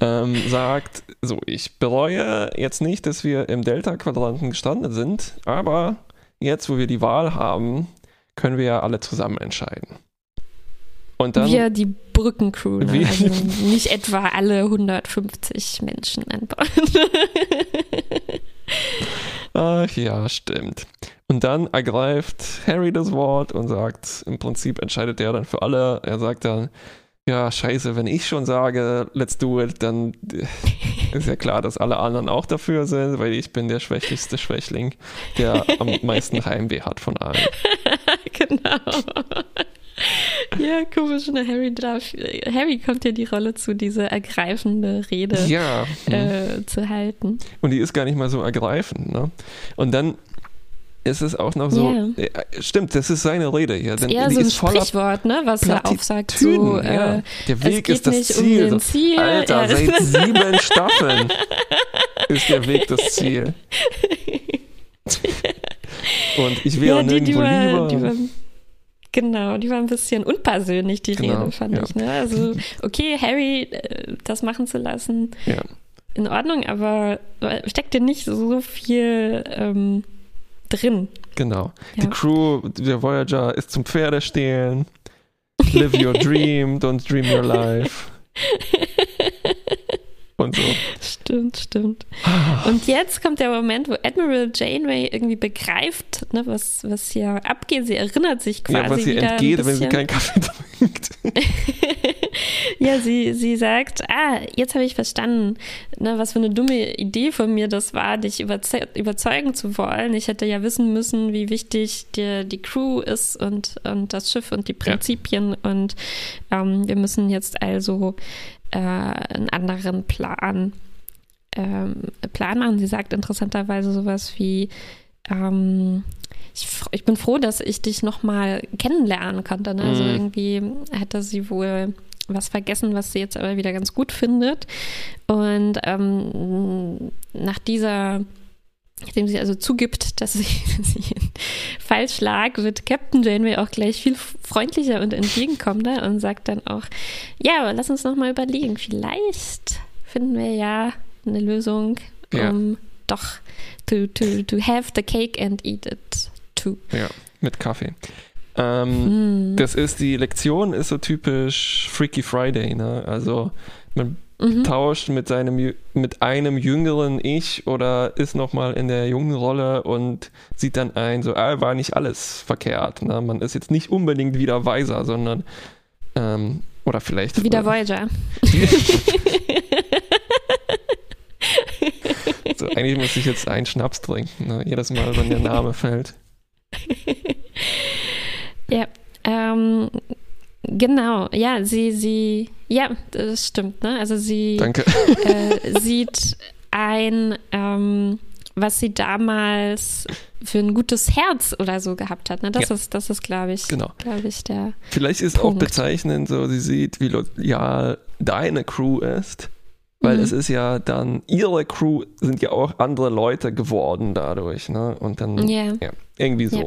ähm, sagt, so ich bereue jetzt nicht, dass wir im Delta-Quadranten gestanden sind, aber jetzt, wo wir die Wahl haben, können wir ja alle zusammen entscheiden. Und dann, wir die Brückencrew, ne? also nicht etwa alle 150 Menschen an Bord. Ach ja, stimmt. Und dann ergreift Harry das Wort und sagt, im Prinzip entscheidet er dann für alle. Er sagt dann, ja, scheiße, wenn ich schon sage, let's do it, dann ist ja klar, dass alle anderen auch dafür sind, weil ich bin der schwächlichste Schwächling, der am meisten Heimweh hat von allen. genau. Ja, komisch, ne? Harry darf. Harry kommt ja die Rolle zu, diese ergreifende Rede ja. äh, zu halten. Und die ist gar nicht mal so ergreifend, ne? Und dann ist es auch noch so. Yeah. Äh, stimmt, das ist seine Rede hier. Denn eher so ein Sprichwort, ne, was er aufsagt. So, ja. Äh, Der Weg ist das Ziel. Um Ziel. Alter, ja. seit sieben Staffeln ist der Weg das Ziel. Und ich wäre ja, die, nirgendwo die war, lieber. Die Genau, die war ein bisschen unpersönlich, die genau, Rede, fand ja. ich. Ne? Also, okay, Harry äh, das machen zu lassen, ja. in Ordnung, aber steckt dir nicht so viel ähm, drin. Genau. Ja. Die Crew der Voyager ist zum Pferdestehlen. Live your dream, don't dream your life. und so. Stimmt, stimmt. Und jetzt kommt der Moment, wo Admiral Janeway irgendwie begreift, ne, was, was hier abgeht. Sie erinnert sich quasi. Ja, was ihr entgeht, wenn sie keinen Kaffee trinkt. ja, sie, sie sagt, ah, jetzt habe ich verstanden, ne, was für eine dumme Idee von mir das war, dich überze überzeugen zu wollen. Ich hätte ja wissen müssen, wie wichtig dir die Crew ist und, und das Schiff und die Prinzipien. Ja. Und ähm, wir müssen jetzt also äh, einen anderen Plan, ähm, Plan machen. Sie sagt interessanterweise sowas wie, ähm, ich, ich, bin froh, dass ich dich nochmal kennenlernen konnte. Ne? Also mhm. irgendwie hätte sie wohl was vergessen, was sie jetzt aber wieder ganz gut findet. Und ähm, nach dieser Nachdem sie also zugibt, dass sie, sie falsch lag, wird Captain Janeway auch gleich viel freundlicher und entgegenkommender und sagt dann auch, ja, lass uns nochmal überlegen, vielleicht finden wir ja eine Lösung, ja. um doch to, to, to have the cake and eat it too. Ja, mit Kaffee. Ähm, mm. Das ist, die Lektion ist so typisch Freaky Friday, ne? Also man mhm. tauscht mit seinem mit einem jüngeren Ich oder ist nochmal in der jungen Rolle und sieht dann ein, so ah, war nicht alles verkehrt. Ne? Man ist jetzt nicht unbedingt wieder weiser, sondern ähm, oder vielleicht wieder Voyager. so, eigentlich muss ich jetzt einen Schnaps trinken, ne? jedes Mal, wenn der Name fällt. ja, ähm, Genau, ja, sie, sie, ja, das stimmt, ne? Also sie äh, sieht ein, ähm, was sie damals für ein gutes Herz oder so gehabt hat. Ne? Das ja. ist, das ist, glaube ich, genau. glaube ich, der. Vielleicht ist Punkt. auch bezeichnend, so sie sieht, wie loyal deine Crew ist. Weil mhm. es ist ja dann, ihre Crew sind ja auch andere Leute geworden dadurch, ne? Und dann, yeah. ja, irgendwie so. Ja.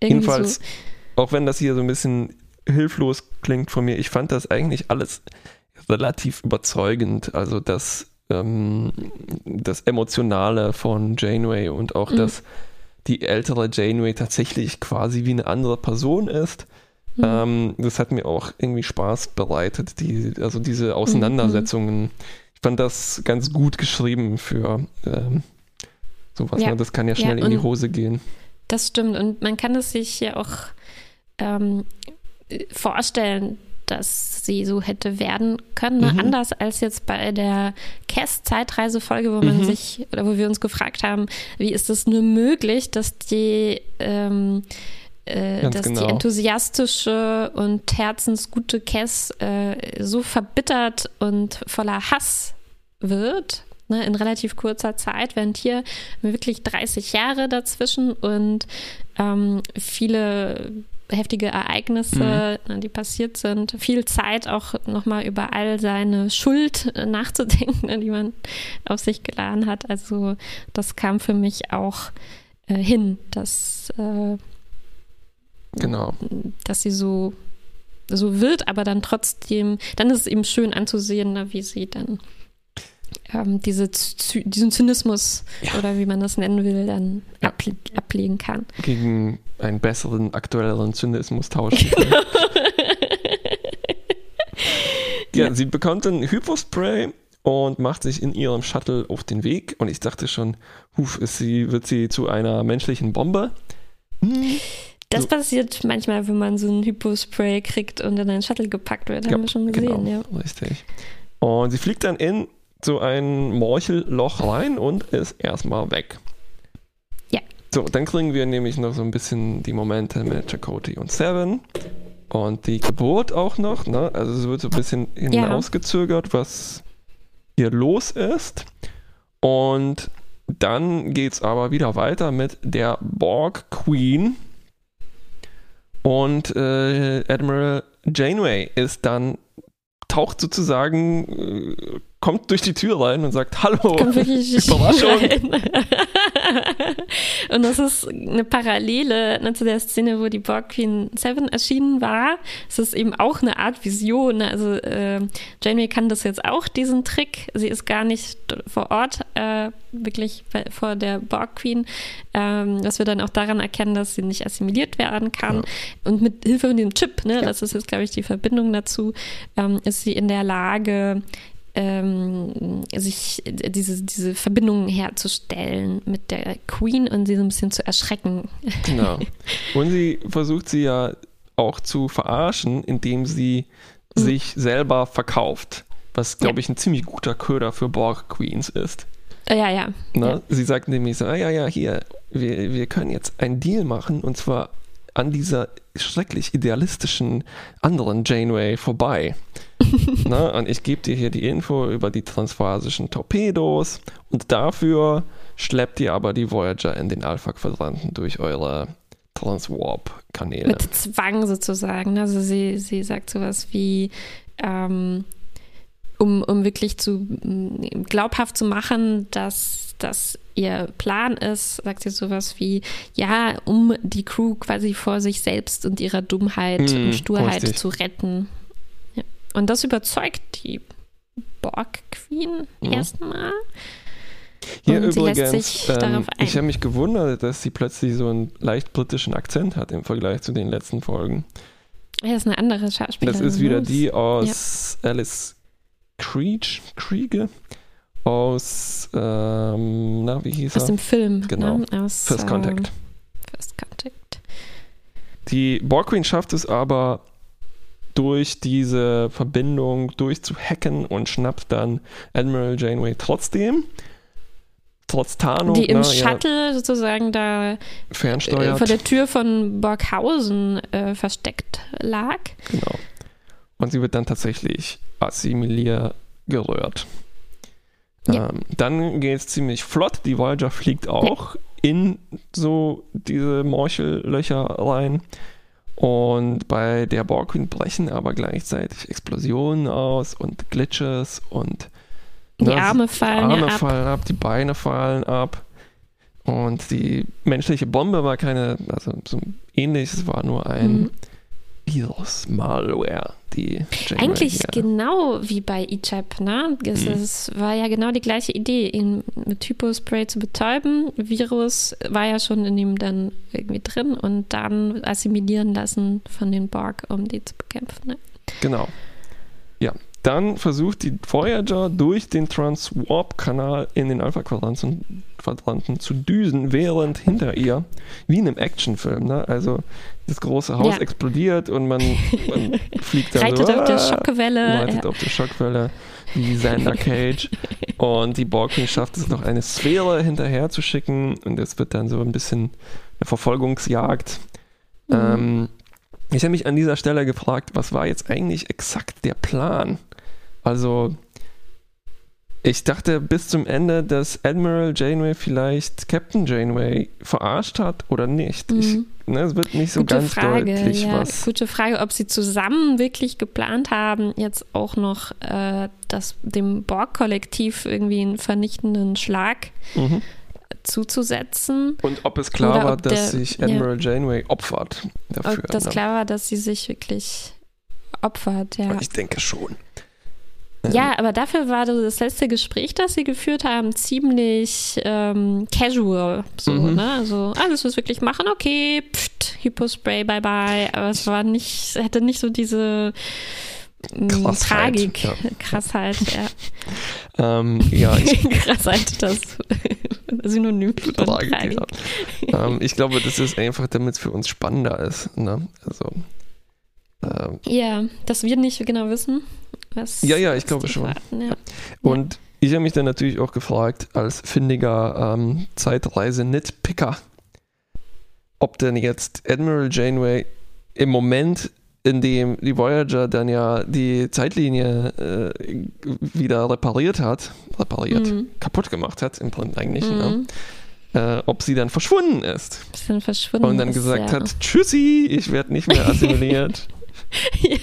Irgendwie Jedenfalls, so. auch wenn das hier so ein bisschen hilflos klingt von mir, ich fand das eigentlich alles relativ überzeugend. Also das, ähm, das Emotionale von Janeway und auch, mhm. dass die ältere Janeway tatsächlich quasi wie eine andere Person ist. Mhm. Ähm, das hat mir auch irgendwie Spaß bereitet, die, also diese Auseinandersetzungen. Mhm. Ich fand das ganz gut geschrieben für ähm, sowas. Ja. Ne? Das kann ja schnell ja, in die Hose gehen. Das stimmt. Und man kann es sich ja auch ähm, vorstellen, dass sie so hätte werden können. Ne? Mhm. Anders als jetzt bei der Cass-Zeitreisefolge, wo man Mhm. sich oder wo wir uns gefragt haben, wie ist es nur möglich, dass die ähm, äh, dass genau. die enthusiastische und herzensgute Cass äh, so verbittert und voller Hass wird, ne, in relativ kurzer Zeit, während hier wirklich 30 Jahre dazwischen und ähm, viele heftige Ereignisse, Mhm. ne, die passiert sind, viel Zeit auch nochmal über all seine Schuld äh, nachzudenken, die man auf sich geladen hat. Also das kam für mich auch äh, hin, dass, äh, Genau. dass sie so so wird, aber dann trotzdem, dann ist es eben schön anzusehen, ne, wie sie dann ähm, diese, diesen Zynismus Ja. oder wie man das nennen will, dann Ja. able ablegen kann. Gegen einen besseren, aktuelleren Zynismus tauschen können. ja, sie bekommt dann Hypospray und macht sich in ihrem Shuttle auf den Weg. Und ich dachte schon, huf, ist sie, wird sie zu einer menschlichen Bombe? Hm, Das So. passiert manchmal, wenn man so ein Hypospray kriegt und in einen Shuttle gepackt wird. Haben wir schon gesehen, genau, ja. richtig. Und sie fliegt dann in so ein Morchelloch rein und ist erstmal weg. Ja. So, dann kriegen wir nämlich noch so ein bisschen die Momente mit Chakotay und Seven. Und die Geburt auch noch, ne? Also es wird so ein bisschen hinausgezögert, was hier los ist. Und dann geht's aber wieder weiter mit der Borg Queen. Und äh, Admiral Janeway ist dann, taucht sozusagen, äh, kommt durch die Tür rein und sagt, hallo, Kommt wirklich Überraschung. Und das ist eine Parallele ne, zu der Szene, wo die Borg Queen 7 erschienen war. Es ist eben auch eine Art Vision. ne? Also äh, Janeway kann das jetzt auch, diesen Trick. Sie ist gar nicht vor Ort, äh, wirklich bei, vor der Borg Queen, ähm, was wir dann auch daran erkennen, dass sie nicht assimiliert werden kann. Ja. Und mit Hilfe von dem Chip, ne, Ja. das ist jetzt, glaube ich, die Verbindung dazu, ähm, ist sie in der Lage, ähm, sich diese, diese Verbindungen herzustellen mit der Queen und sie so ein bisschen zu erschrecken. Genau. Und sie versucht sie ja auch zu verarschen, indem sie Mhm. sich selber verkauft. Was, glaube Ja. ich, ein ziemlich guter Köder für Borg Queens ist. Äh, ja, ja. Ne? Ja. Sie sagt nämlich so, ah, ja, ja, hier, wir, wir können jetzt einen Deal machen und zwar an dieser schrecklich idealistischen anderen Janeway vorbei. ne? Und ich gebe dir hier die Info über die transphasischen Torpedos und dafür schleppt ihr aber die Voyager in den Alpha-Quadranten durch eure Transwarp-Kanäle. Mit Zwang sozusagen. Also sie, sie sagt sowas wie, ähm, um, um wirklich zu mm, glaubhaft zu machen, dass das ihr Plan ist, sagt sie sowas wie, ja, um die Crew quasi vor sich selbst und ihrer Dummheit Mm, und Sturheit richtig. zu retten. Ja. Und das überzeugt die Borg Queen Ja. erstmal. Hier Und sie lässt übrigens, sich ähm, darauf ein. ich habe mich gewundert, dass sie plötzlich so einen leicht britischen Akzent hat im Vergleich zu den letzten Folgen. Ja, das ist eine andere Schauspielerin. Das ist wieder die aus Alice Creech, Kriege, aus, ähm, na, wie hieß Aus er? dem Film. Genau. Ne? Aus, First Contact. Ähm, First Contact. Die Borg Queen schafft es aber durch diese Verbindung durchzuhacken und schnappt dann Admiral Janeway trotzdem. Trotz Tarnung, Die im ne, ja, Shuttle sozusagen da äh, fernsteuert. vor der Tür von Borghausen äh, versteckt lag. Genau. Und sie wird dann tatsächlich assimilier gerührt. Ja. Ähm, dann geht es ziemlich flott. Die Voyager fliegt auch in so diese Morchellöcher rein. Und bei der Borg Queen brechen aber gleichzeitig Explosionen aus und Glitches und Die ne, Arme fallen Arme ja ab. fallen ab, die Beine fallen ab. Und die menschliche Bombe war keine, also so ähnlich, es war nur ein Mhm. Virus, Malware, die Janeway Eigentlich hier- genau wie bei Ichab, ne? Es, Mhm. es war ja genau die gleiche Idee, ihn mit Typospray zu betäuben. Virus war ja schon in ihm dann irgendwie drin und dann assimilieren lassen von den Borg, um die zu bekämpfen. Ne? Genau. Ja, dann versucht die Voyager durch den Transwarp-Kanal in den Alpha-Quadranten Quadranten zu düsen, während hinter ihr, wie in einem Actionfilm, ne? also das große Haus Ja. explodiert und man, man fliegt dann Reitet so, auf der ah, Schockwelle. reitet Ja. auf der Schockwelle wie Xander Cage und die Borg Queen schafft es noch eine Sphäre hinterher zu schicken und es wird dann so ein bisschen eine Verfolgungsjagd. Mhm. Ähm, ich habe mich an dieser Stelle gefragt, was war jetzt eigentlich exakt der Plan? Also, ich dachte bis zum Ende, dass Admiral Janeway vielleicht Captain Janeway verarscht hat oder nicht. Ich, Mhm. ne, es wird nicht so Gute ganz Frage, deutlich, ja. was. Gute Frage, ob sie zusammen wirklich geplant haben, jetzt auch noch äh, das, dem Borg-Kollektiv irgendwie einen vernichtenden Schlag Mhm. zuzusetzen. Und ob es klar Oder war, dass der- sich ja. Admiral Janeway opfert dafür. Ob das ne? klar war, dass sie sich wirklich opfert, ja. Ich denke schon. Ja, aber dafür war das letzte Gespräch, das sie geführt haben, ziemlich ähm, casual. So, Mhm. ne? Also alles, was wir wirklich machen, okay, pft, Hypospray, bye bye. Aber es war nicht, hätte nicht so diese mm, Krassheit, Tragik, ja. Krassheit, ja. Ähm, ja, ich Krassheit, das Synonym von Tragik, Tragik. ja. ähm, ich glaube, das ist einfach, damit es für uns spannender ist. Ne? Also, ähm, Ja, dass wir nicht genau wissen, was. Ja, ja, ich glaube schon. verraten, Ja. Und ich habe mich dann natürlich auch gefragt, als findiger ähm, Zeitreise-Nitpicker, ob denn jetzt Admiral Janeway im Moment, in dem die Voyager dann ja die Zeitlinie äh, wieder repariert hat, repariert, Mhm. kaputt gemacht hat, im Prinzip eigentlich, ne? Mhm. äh, ob sie dann verschwunden ist Bisschen verschwunden. und dann ist, gesagt ja. hat, tschüssi, ich werde nicht mehr assimiliert. Ja.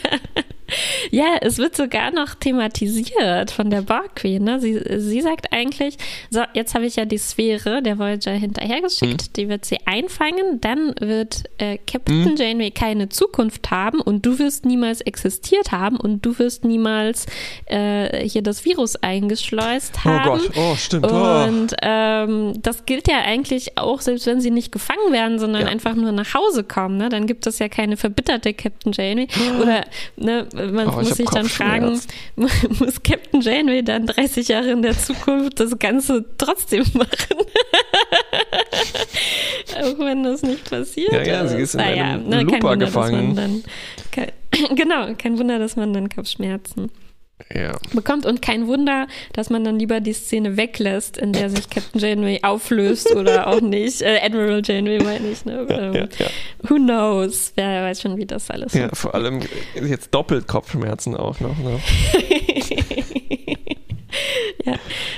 ja, es wird sogar noch thematisiert von der Borg Queen. Ne? Sie, sie sagt eigentlich, so, jetzt habe ich ja die Sphäre der Voyager hinterhergeschickt, die wird sie einfangen, dann wird äh, Captain Mhm. Janeway keine Zukunft haben und du wirst niemals existiert haben und du wirst niemals äh, hier das Virus eingeschleust Oh haben. Gott, oh stimmt. Oh. Und ähm, das gilt ja eigentlich auch, selbst wenn sie nicht gefangen werden, sondern Ja. einfach nur nach Hause kommen. Ne? Dann gibt es ja keine verbitterte Captain Janeway. Oder ne, man Oh, muss sich dann fragen, muss Captain Janeway dann 30 Jahre in der Zukunft das Ganze trotzdem machen? auch wenn das nicht passiert. Ja, ja, sie ist in Naja, einem ne, kein Looper Wunder, gefangen. dann, kein, genau, kein Wunder, dass man dann Kopfschmerzen Ja. bekommt und kein Wunder, dass man dann lieber die Szene weglässt, in der sich Captain Janeway auflöst oder auch nicht. Äh, Admiral Janeway meine ich. Ne? Ja, Ähm, ja. Who knows? Wer weiß schon, wie das alles ja, vor allem jetzt doppelt Kopfschmerzen auch noch. Ne? ja.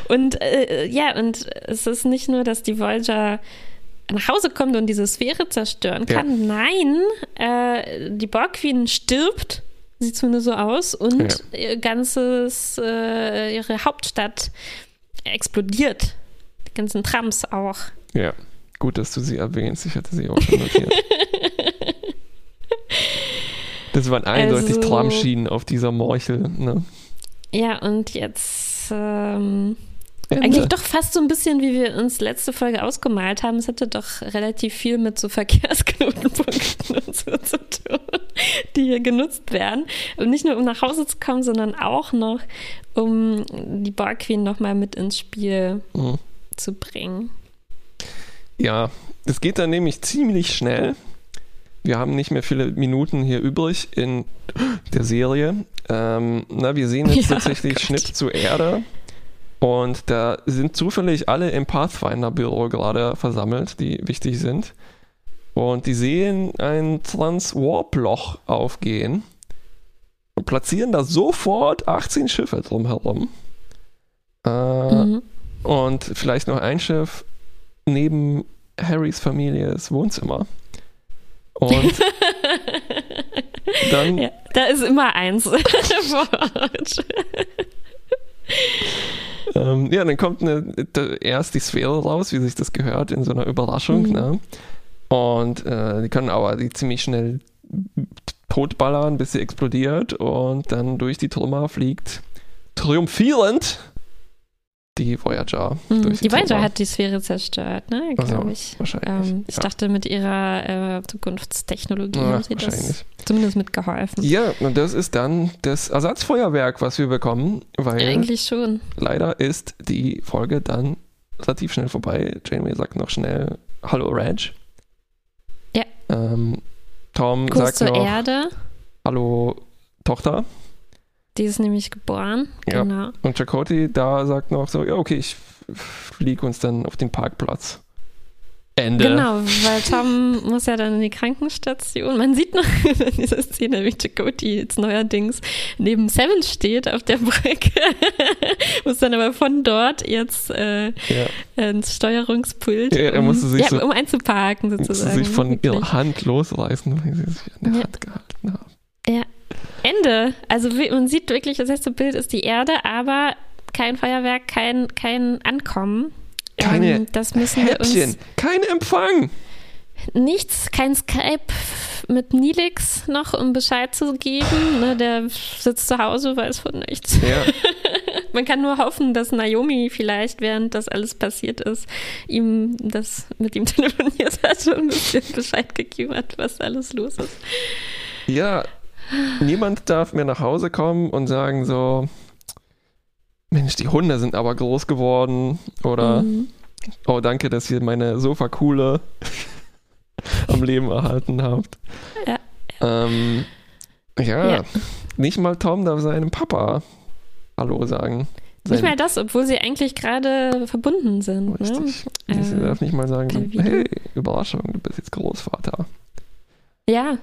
Und äh, ja, und es ist nicht nur, dass die Voyager nach Hause kommt und diese Sphäre zerstören kann. Nein, äh, die Borg Queen stirbt, sieht zumindest so aus, und ihr ganzes, äh, ihre Hauptstadt explodiert. Die ganzen Trams auch. Ja, gut, dass du sie erwähnst. Ich hatte sie auch schon notiert. Das waren eindeutig Also- Tramschienen auf dieser Morchel. Ne? Ja, und jetzt ähm, eigentlich doch fast so ein bisschen, wie wir uns letzte Folge ausgemalt haben. Es hatte doch relativ viel mit so Verkehrsknotenpunkten und so zu tun, die hier genutzt werden. Und nicht nur um nach Hause zu kommen, sondern auch noch, um die Borg Queen nochmal mit ins Spiel Mhm. zu bringen. Ja, es geht dann nämlich ziemlich schnell. Wir haben nicht mehr viele Minuten hier übrig in der Serie. Ähm, na, wir sehen jetzt Ja, tatsächlich Gott. Schnitt zur Erde. Und da sind zufällig alle im Pathfinder-Büro gerade versammelt, die wichtig sind. Und die sehen ein Transwarp-Loch aufgehen und platzieren da sofort 18 Schiffe drumherum. Äh, Mhm. und vielleicht noch ein Schiff neben Harrys Families Wohnzimmer. Und dann, Ja, da ist immer eins. vor Ort. ähm, ja, dann kommt eine, erst die Sphäre raus, wie sich das gehört, in so einer Überraschung. Mhm. Ne? Und äh, die können aber die ziemlich schnell totballern, bis sie explodiert und dann durch die Trümmer fliegt triumphierend die Voyager. Mhm. durch Die Voyager hat die Sphäre zerstört, ne? Ach so, Glaube ich. wahrscheinlich, Ähm, ich ja. dachte, mit ihrer äh, Zukunftstechnologie Ja, haben sie das zumindest mitgeholfen. Ja, und das ist dann das Ersatzfeuerwerk, was wir bekommen, weil Eigentlich schon. leider ist die Folge dann relativ schnell vorbei. Janeway sagt noch schnell Hallo Reg. Ähm, Tom Kurs sagt zur noch Erde. Hallo Tochter. Die ist nämlich geboren. Ja. Genau. Und Chakoti da sagt noch so, ja okay, ich fliege uns dann auf den Parkplatz. Ende. Genau, weil Tom muss ja dann in die Krankenstation. Man sieht noch in dieser Szene, wie Chakoti jetzt neuerdings neben Seven steht auf der Brücke. muss dann aber von dort jetzt äh, Ja. ins Steuerungspult, Ja, er um, musste sich ja, so- um einzuparken sozusagen. sich von Wirklich. ihrer Hand losreißen, weil sie sich an der Ja. Hand gehalten haben. Ja. Ende. Also man sieht wirklich, das letzte Bild ist die Erde, aber kein Feuerwerk, kein, kein Ankommen. Keine Ähm, das müssen wir Häppchen, uns kein Empfang. nichts, kein Skype mit Nilix noch, um Bescheid zu geben. Ne, der sitzt zu Hause, weiß von nichts. Ja. Man kann nur hoffen, dass Naomi vielleicht, während das alles passiert ist, ihm das mit ihm telefoniert hat und ein bisschen Bescheid gegeben hat, was alles los ist. Ja, niemand darf mehr nach Hause kommen und sagen so, Mensch, die Hunde sind aber groß geworden oder Mhm. Oh, danke, dass ihr meine Sofa-Kuhle am Leben erhalten habt. Ja. Ähm, ja, Ja. nicht mal Tom darf seinem Papa Hallo sagen. Nicht Sein- mal das, obwohl sie eigentlich gerade verbunden sind. Ne? Richtig. Sie Äh, darf nicht mal sagen, so, hey, Überraschung, du bist jetzt Großvater. Ja,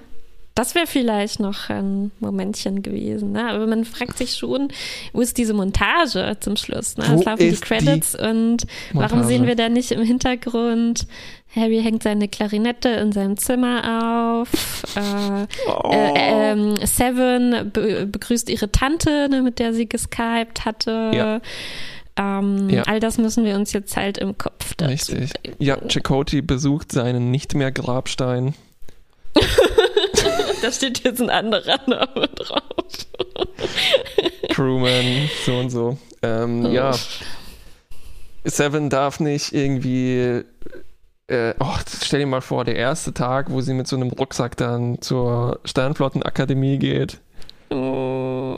das wäre vielleicht noch ein Momentchen gewesen. Ne? Aber man fragt sich schon, wo ist diese Montage zum Schluss? Ne? Wo Es laufen die ist die Credits und warum Montage. sehen wir da nicht im Hintergrund? Harry hängt seine Klarinette in seinem Zimmer auf. Äh, Oh. äh, ähm, Seven be begrüßt ihre Tante, ne, mit der sie geskypt hatte. Ja. Ähm, Ja. All das müssen wir uns jetzt halt im Kopf dazu Richtig. Ja, Chakoti besucht seinen nicht mehr Grabstein. Da steht jetzt ein anderer Name drauf. Crewman, so und so. Ähm, Ja, Seven darf nicht irgendwie. Äh, oh, stell dir mal vor, der erste Tag, wo sie mit so einem Rucksack dann zur Sternflottenakademie geht. Oh.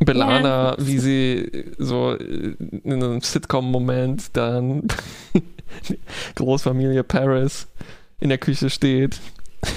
Belana, wie sie so in einem Sitcom-Moment dann Großfamilie Paris in der Küche steht.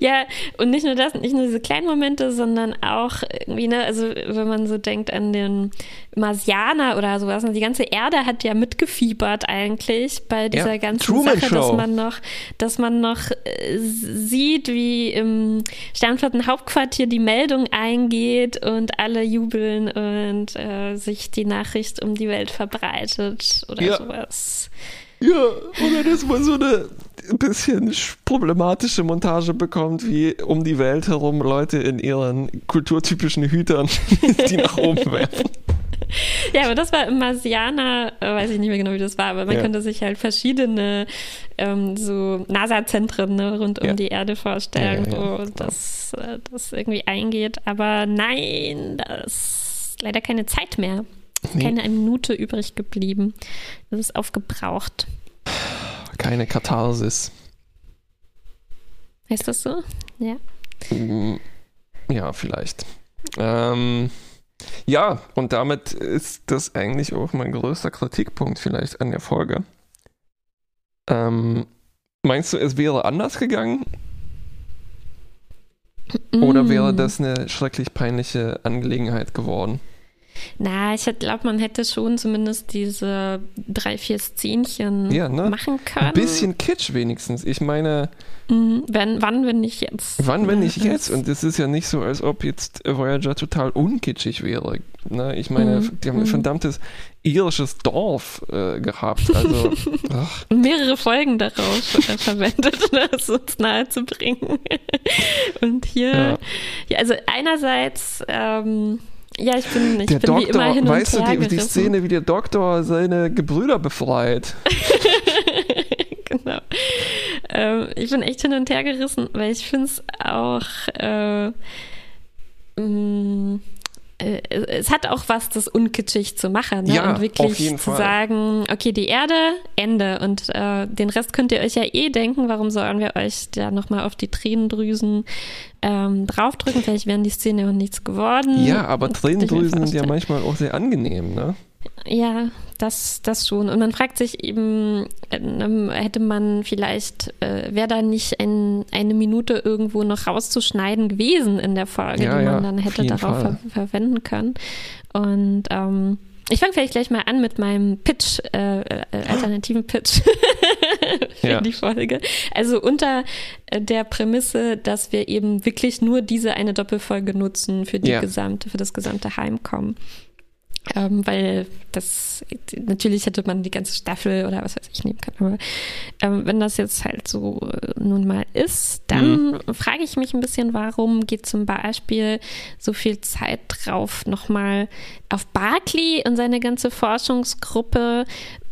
Ja, und nicht nur das, nicht nur diese kleinen Momente, sondern auch irgendwie, ne, also wenn man so denkt an den Marsianer oder sowas, ne, die ganze Erde hat ja mitgefiebert eigentlich bei dieser Ja, ganzen Truman Sache, dass Show. man noch, dass man noch äh, sieht, wie im Sternflottenhauptquartier die Meldung eingeht und alle jubeln und äh, sich die Nachricht um die Welt verbreitet oder Ja. sowas. Ja, oder dass man so eine bisschen problematische Montage bekommt, wie um die Welt herum Leute in ihren kulturtypischen Hütern, die nach oben werfen. Ja, aber das war im Marsianer, äh, weiß ich nicht mehr genau, wie das war, aber man Ja. könnte sich halt verschiedene ähm, so NASA-Zentren ne, rund um Ja. die Erde vorstellen, Ja, wo das, äh, das irgendwie eingeht. Aber nein, da ist leider keine Zeit mehr. Nee. Keine Minute übrig geblieben. Das ist aufgebraucht. Keine Katharsis. Heißt das so? Ja. Mm, Ja, vielleicht. Ähm, ja, und damit ist das eigentlich auch mein größter Kritikpunkt vielleicht an der Folge. Ähm, meinst du, es wäre anders gegangen? Oder wäre Mm. das eine schrecklich peinliche Angelegenheit geworden? Na, ich glaube, man hätte schon zumindest diese drei, vier Szenchen Ja, ne? machen können. Ein bisschen Kitsch wenigstens. Ich meine, Mhm. Wenn, wann, wenn nicht jetzt? wann, wenn nicht das- jetzt? Und es ist ja nicht so, als ob jetzt Voyager total unkitschig wäre. Ne? Ich meine, Mhm. die haben ein Mhm. verdammtes irisches Dorf äh, gehabt. Also, mehrere Folgen darauf äh, verwendet, es uns nahezubringen. Und hier, Ja. ja. also einerseits, ähm, ja, ich bin, ich der bin wie immer Doktor, hin und weißt du, her die, die gerissen. Szene, wie der Doktor seine Gebrüder befreit. genau. Ähm, ich bin echt hin und her gerissen, weil ich finde es auch äh, mh, äh, es hat auch was, das unkitschig zu machen ne? Ja, und wirklich zu sagen, okay, die Erde, Ende und äh, den Rest könnt ihr euch ja eh denken, warum sollen wir euch da nochmal auf die Tränendrüsen ähm, draufdrücken, vielleicht wären die Szene auch nichts geworden. Ja, aber Tränendrüsen sind ja manchmal auch sehr angenehm, ne? Ja, das, das schon. Und man fragt sich eben, ähm, hätte man vielleicht, äh, wäre da nicht ein, eine Minute irgendwo noch rauszuschneiden gewesen in der Folge, Ja, die man ja, dann hätte darauf ver verwenden können. Und ähm, ich fange vielleicht gleich mal an mit meinem Pitch, äh, äh, alternativen Pitch für Ja. die Folge. Also unter äh, der Prämisse, dass wir eben wirklich nur diese eine Doppelfolge nutzen für die gesamte, für das gesamte Heimkommen. Ähm, weil das natürlich hätte man die ganze Staffel oder was weiß ich nehmen können. Aber ähm, wenn das jetzt halt so äh, nun mal ist, dann frage ich mich ein bisschen, warum geht zum Beispiel so viel Zeit drauf, nochmal auf Barclay und seine ganze Forschungsgruppe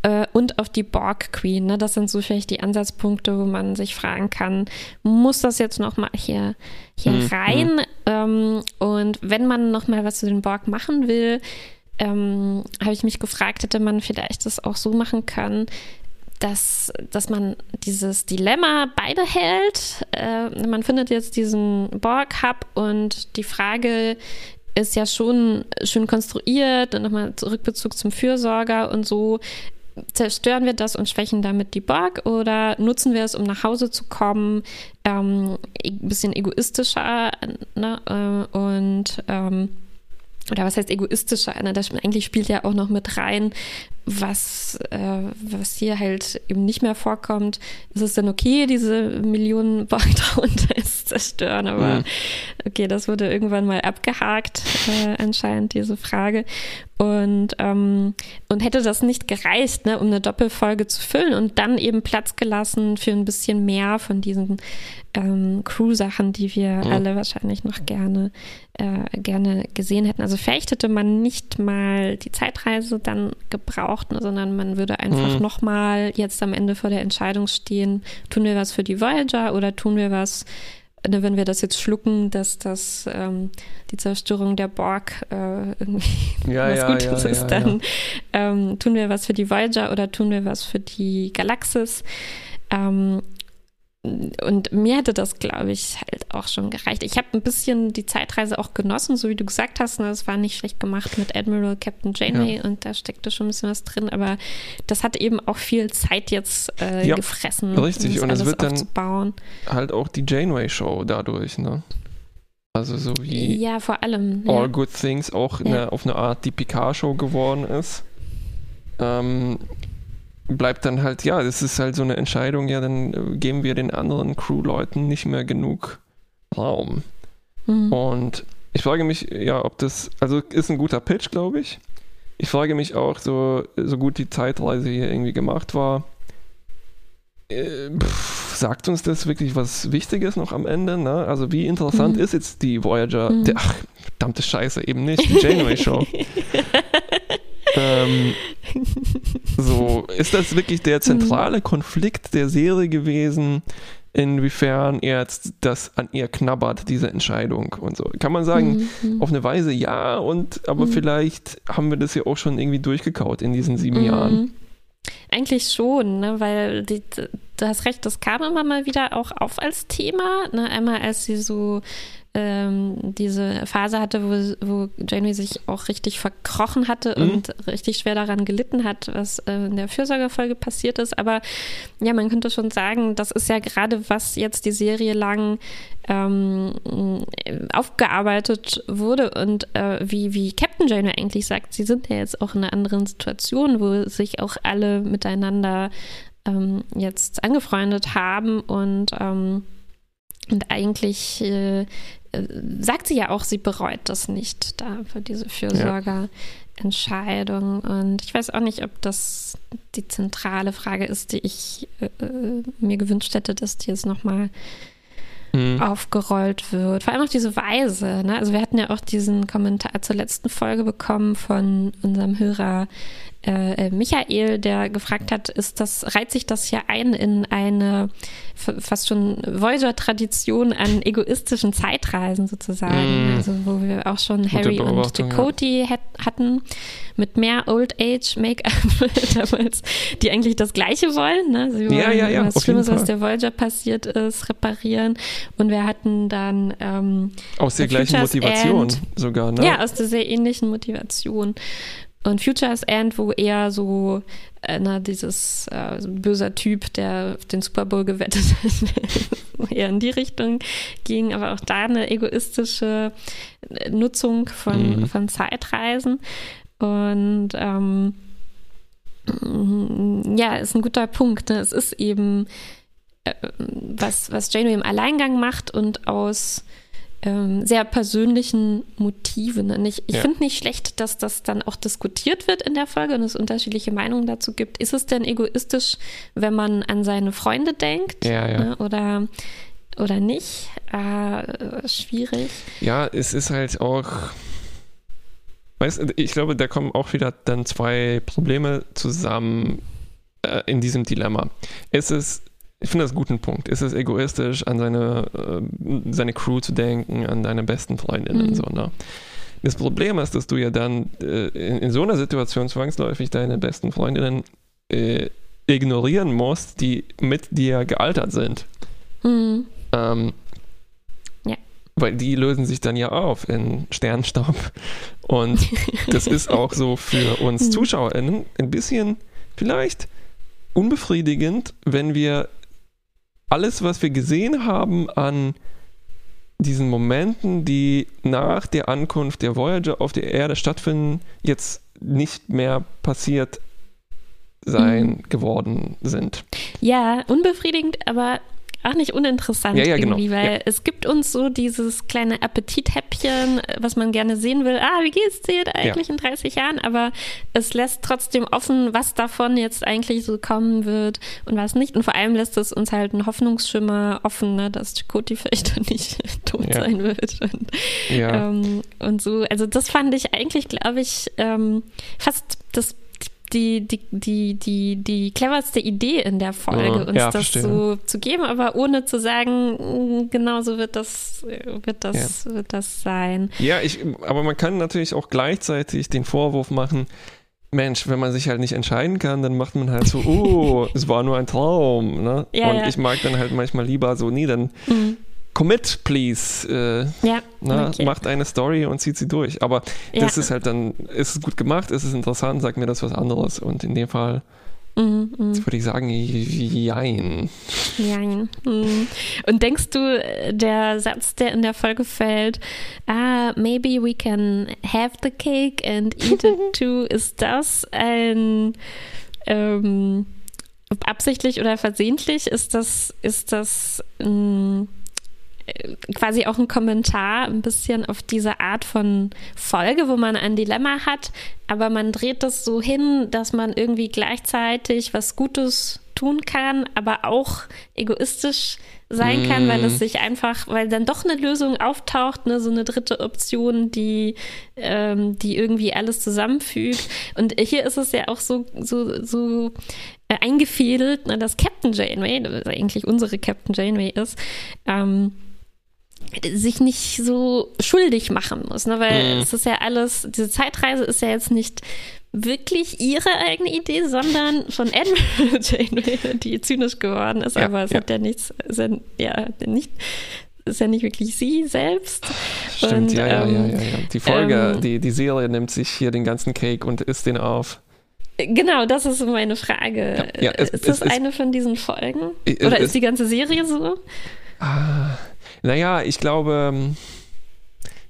äh, und auf die Borg Queen. Ne? Das sind so vielleicht die Ansatzpunkte, wo man sich fragen kann, muss das jetzt nochmal hier, hier Mhm. rein? Ähm, und wenn man nochmal was zu den Borg machen will, ähm, habe ich mich gefragt, hätte man vielleicht das auch so machen können, dass, dass man dieses Dilemma beibehält. Äh, man findet jetzt diesen Borg-Hub und die Frage ist ja schon schön konstruiert und nochmal Rückbezug zum Fürsorger und so. Zerstören wir das und schwächen damit die Borg oder nutzen wir es, um nach Hause zu kommen? Ähm, ein bisschen egoistischer ne? äh, und ähm, oder was heißt egoistischer? Ne? Das eigentlich spielt ja auch noch mit rein, was, äh, was hier halt eben nicht mehr vorkommt. Ist es denn okay, diese Millionen darunter ist zerstören? Aber Mhm. okay, das wurde irgendwann mal abgehakt, äh, anscheinend, diese Frage. Und, ähm, und hätte das nicht gereicht, ne, um eine Doppelfolge zu füllen und dann eben Platz gelassen für ein bisschen mehr von diesen ähm, Crew-Sachen, die wir Mhm. alle wahrscheinlich noch gerne, äh, gerne gesehen hätten. Also vielleicht hätte man nicht mal die Zeitreise dann gebraucht, ne, sondern man würde einfach Mhm. nochmal jetzt am Ende vor der Entscheidung stehen, tun wir was für die Voyager oder tun wir was wenn wir das jetzt schlucken, dass das ähm, die Zerstörung der Borg äh, irgendwie Ja, was ja, Gutes ja, ist, dann Ähm, tun wir was für die Voyager oder tun wir was für die Galaxis. Ähm, und mir hätte das, glaube ich, halt auch schon gereicht. Ich habe ein bisschen die Zeitreise auch genossen, so wie du gesagt hast. Ne? Das war nicht schlecht gemacht mit Admiral Captain Janeway und da steckte schon ein bisschen was drin. Aber das hat eben auch viel Zeit jetzt äh, Ja, gefressen, richtig. um das Und es wird dann- aufzubauen. Halt auch die Janeway-Show dadurch, ne? Also so wie Ja, vor allem. All Ja. Good Things auch Ja. eine, auf eine Art die Picard-Show geworden ist. Ähm, bleibt dann halt, ja, das ist halt so eine Entscheidung, ja, dann äh, geben wir den anderen Crew-Leuten nicht mehr genug Raum. Mhm. Und ich frage mich, ja, ob das, also ist ein guter Pitch, glaube ich. Ich frage mich auch, so, so gut die Zeitreise hier irgendwie gemacht war, äh, pff, sagt uns das wirklich was Wichtiges noch am Ende? Ne? Also wie interessant Mhm. ist jetzt die Voyager, Mhm. der, ach, verdammte Scheiße, eben nicht, die Janeway-Show. ähm, so, ist das wirklich der zentrale Konflikt der Serie gewesen, inwiefern er jetzt das an ihr knabbert, diese Entscheidung und so? Kann man sagen, Mhm. auf eine Weise ja, und aber Mhm. vielleicht haben wir das ja auch schon irgendwie durchgekaut in diesen sieben Mhm. Jahren. Eigentlich schon, ne? weil die, du hast recht, das kam immer mal wieder auch auf als Thema. Ne? Einmal, als sie so ähm, diese Phase hatte, wo, wo Janeway sich auch richtig verkrochen hatte Mhm. und richtig schwer daran gelitten hat, was äh, in der Fürsorgefolge passiert ist. Aber ja, man könnte schon sagen, das ist ja gerade, was jetzt die Serie lang ähm, aufgearbeitet wurde und äh, wie, wie Captain Janeway eigentlich sagt, sie sind ja jetzt auch in einer anderen Situation, wo sich auch alle miteinander ähm, jetzt angefreundet haben und, ähm, und eigentlich äh, sagt sie ja auch, sie bereut das nicht da für diese Fürsorgerentscheidung. Und ich weiß auch nicht, ob das die zentrale Frage ist, die ich äh, äh, mir gewünscht hätte, dass die jetzt nochmal Mhm. aufgerollt wird. Vor allem auf diese Weise. Ne? Also wir hatten ja auch diesen Kommentar zur letzten Folge bekommen von unserem Hörer äh, Michael, der gefragt hat, ist das, reiht sich das hier ein in eine fast schon Voyager-Tradition an egoistischen Zeitreisen sozusagen, mm. also wo wir auch schon Harry und Dakoti ja. hatten mit mehr Old Age Make-up damals, die eigentlich das Gleiche wollen, ne? Sie wollen ja, ja, ja, was Schlimmes, was der Voyager passiert ist, reparieren und wir hatten dann ähm, aus der gleichen Motivation sogar, ne? Ja, aus der sehr ähnlichen Motivation. Und Futures End, wo eher so, äh, na, dieses äh, so böser Typ, der den Super Bowl gewettet hat, eher in die Richtung ging, aber auch da eine egoistische äh, Nutzung von, mhm. von Zeitreisen. Und ähm, ja, ist ein guter Punkt. Ne? Es ist eben, äh, was, was Janeway im Alleingang macht und aus ähm, sehr persönlichen Motiven. Und ich, ich ja. finde nicht schlecht, dass das dann auch diskutiert wird in der Folge und es unterschiedliche Meinungen dazu gibt. Ist es denn egoistisch, wenn man an seine Freunde denkt? Ja, ja. Ne? Oder, oder nicht? Äh, schwierig. Ja, es ist halt auch. Weißt, ich glaube, da kommen auch wieder dann zwei Probleme zusammen äh, in diesem Dilemma. Es ist ich finde das einen guten Punkt. Ist es egoistisch, an seine, äh, seine Crew zu denken, an deine besten Freundinnen? Mhm. So, ne? Das Problem ist, dass du ja dann äh, in, in, so einer Situation zwangsläufig deine besten Freundinnen äh, ignorieren musst, die mit dir gealtert sind. Mhm. Ähm, ja. Weil die lösen sich dann ja auf in Sternstaub. Und das ist auch so für uns mhm. ZuschauerInnen ein bisschen vielleicht unbefriedigend, wenn wir alles, was wir gesehen haben an diesen Momenten, die nach der Ankunft der Voyager auf der Erde stattfinden, jetzt nicht mehr passiert sein mhm. geworden sind. Ja, unbefriedigend, aber auch nicht uninteressant ja, ja, genau. irgendwie, weil ja. es gibt uns so dieses kleine Appetithäppchen, was man gerne sehen will. Ah, wie geht's dir eigentlich in 30 Jahren? Aber es lässt trotzdem offen, was davon jetzt eigentlich so kommen wird und was nicht. Und vor allem lässt es uns halt einen Hoffnungsschimmer offen, ne, dass Chakoti vielleicht doch nicht tot sein wird. Und, ähm, und, so. Also das fand ich eigentlich, glaube ich, ähm, fast das die, die, die, die, die cleverste Idee in der Folge, uns ja, das so zu geben, aber ohne zu sagen, mm, genau so wird das, wird das, ja. wird das sein. Ja, ich, aber man kann natürlich auch gleichzeitig den Vorwurf machen, Mensch, wenn man sich halt nicht entscheiden kann, dann macht man halt so, oh, es war nur ein Traum. Ne? Ja, Und ich mag dann halt manchmal lieber so, nee, dann mhm commit, please. Äh, ja. Na, okay. Macht eine Story und zieht sie durch. Aber ja. das ist halt dann, ist es gut gemacht, ist es interessant, sagt mir das was anderes. Und in dem Fall mhm, mhm. würde ich sagen, jein. Jein. Mhm. Und denkst du, der Satz, der in der Folge fällt, ah, maybe we can have the cake and eat it too, ist das ein ähm, absichtlich oder versehentlich? Ist das, ist das ein quasi auch ein Kommentar ein bisschen auf diese Art von Folge, wo man ein Dilemma hat, aber man dreht das so hin, dass man irgendwie gleichzeitig was Gutes tun kann, aber auch egoistisch sein mm. kann, weil es mhm. sich einfach, weil dann doch eine Lösung auftaucht, ne, so eine dritte Option, die, ähm, die irgendwie alles zusammenfügt. Und hier ist es ja auch so, so, so äh, eingefädelt, ne, dass Captain Janeway, das eigentlich unsere Captain Janeway ist, ähm, sich nicht so schuldig machen muss, ne? weil mhm. es ist ja alles, diese Zeitreise ist ja jetzt nicht wirklich ihre eigene Idee, sondern von Admiral Janeway, die zynisch geworden ist, ja, aber es ja. hat ja nichts, ist ja, ja, nicht, ist ja nicht wirklich sie selbst. Stimmt, und, ja, ähm, ja, ja, ja, Die Folge, ähm, die, die Serie nimmt sich hier den ganzen Cake und isst den auf. Genau, das ist meine Frage. Ja, es, ist das es, eine von diesen Folgen? Oder ist die ganze Serie so? Ah, naja, ich glaube, ähm,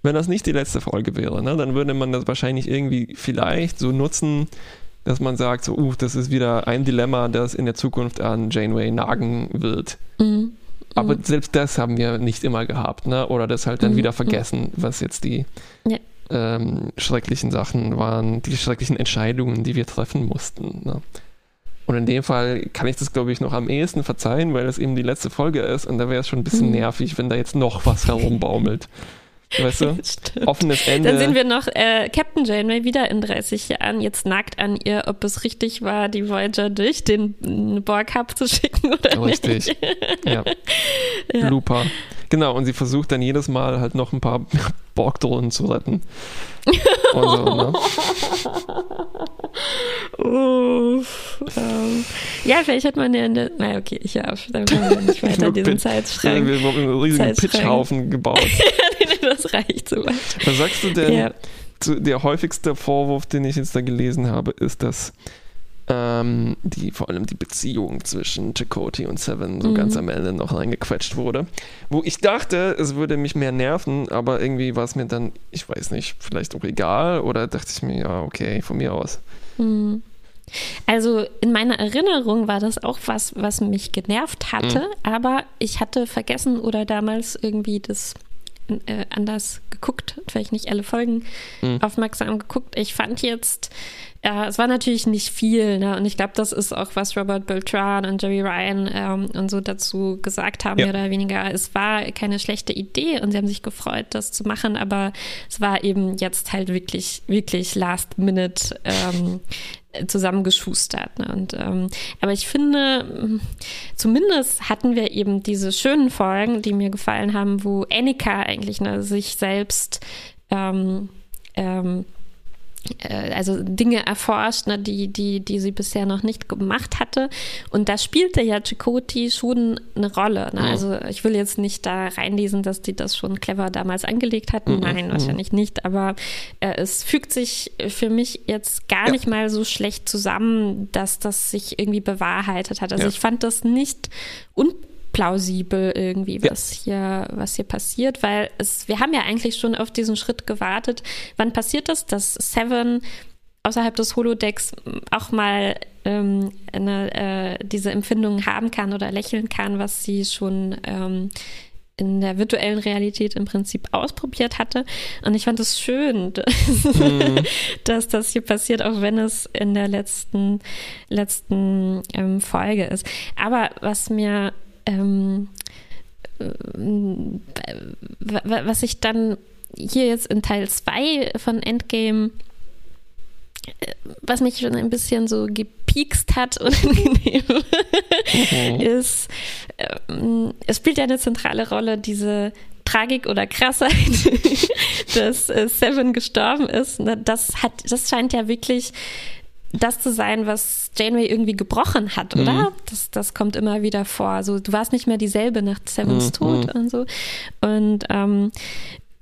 wenn das nicht die letzte Folge wäre, ne, dann würde man das wahrscheinlich irgendwie vielleicht so nutzen, dass man sagt, so, uh, das ist wieder ein Dilemma, das in der Zukunft an Janeway nagen wird. Mhm. Aber mhm. selbst das haben wir nicht immer gehabt, ne? Oder das halt dann mhm. wieder vergessen, was jetzt die ja. ähm, schrecklichen Sachen waren, die schrecklichen Entscheidungen, die wir treffen mussten. Ne? Und in dem Fall kann ich das, glaube ich, noch am ehesten verzeihen, weil das eben die letzte Folge ist und da wäre es schon ein bisschen mhm. nervig, wenn da jetzt noch was herumbaumelt. weißt du? Stimmt. Offenes Ende. Dann sehen wir noch äh, Captain Janeway wieder in 30 Jahren, jetzt nagt an ihr, ob es richtig war, die Voyager durch den Borg-Hub zu schicken oder richtig. nicht. Richtig, ja. ja. Looper. Genau, und sie versucht dann jedes Mal halt noch ein paar Borg-Drohnen zu retten. Und so, ne? Uff, ähm, ja, vielleicht hat man ja eine. Na, okay, ich habe dann können wir nicht weiter diesen Zeitschrank. Wir haben einen riesigen Pitchhaufen gebaut. das reicht so weit. Was sagst du denn? Ja. Zu, der häufigste Vorwurf, den ich jetzt da gelesen habe, ist, dass ähm, die vor allem die Beziehung zwischen Chakoti und Seven so mhm. ganz am Ende noch reingequetscht wurde. Wo ich dachte, es würde mich mehr nerven, aber irgendwie war es mir dann, ich weiß nicht, vielleicht auch egal oder dachte ich mir, ja, okay, von mir aus. Mhm. Also in meiner Erinnerung war das auch was, was mich genervt hatte, mhm. aber ich hatte vergessen oder damals irgendwie das äh, anders geguckt, vielleicht nicht alle Folgen mhm. aufmerksam geguckt. Ich fand jetzt, äh, es war natürlich nicht viel, ne? und ich glaube, das ist auch, was Robert Beltran und Jerry Ryan ähm, und so dazu gesagt haben, ja. mehr oder weniger. Es war keine schlechte Idee und sie haben sich gefreut, das zu machen, aber es war eben jetzt halt wirklich, wirklich last minute ähm, zusammengeschustert. Ne? Und, ähm, aber ich finde, zumindest hatten wir eben diese schönen Folgen, die mir gefallen haben, wo Annika eigentlich ne, sich selbst ähm, ähm, äh, also Dinge erforscht, ne, die, die, die sie bisher noch nicht gemacht hatte. Und da spielte ja Chakoti schon eine Rolle. Ne? Mhm. Also ich will jetzt nicht da reinlesen, dass die das schon clever damals angelegt hatten. Mhm. Nein, mhm. wahrscheinlich nicht. Aber äh, es fügt sich für mich jetzt gar ja. nicht mal so schlecht zusammen, dass das sich irgendwie bewahrheitet hat. Also ja. ich fand das nicht unpassend plausibel irgendwie, was ja. hier, was hier passiert, weil es, wir haben ja eigentlich schon auf diesen Schritt gewartet. Wann passiert das, dass Seven außerhalb des Holodecks auch mal ähm, eine, äh, diese Empfindungen haben kann oder lächeln kann, was sie schon ähm, in der virtuellen Realität im Prinzip ausprobiert hatte. Und ich fand es schön, dass, mhm. dass, das hier passiert, auch wenn es in der letzten, letzten ähm, Folge ist. Aber was mir ähm, was ich dann hier jetzt in Teil 2 von Endgame, äh, was mich schon ein bisschen so gepiekst hat, unangenehm, mhm. ist, ähm, es spielt ja eine zentrale Rolle, diese Tragik oder Krassheit, dass äh, Seven gestorben ist. Das hat, das scheint ja wirklich das zu sein, was Janeway irgendwie gebrochen hat, oder? Mhm. Das, das kommt immer wieder vor. Also du warst nicht mehr dieselbe nach Sevens mhm. Tod und so. Und ähm,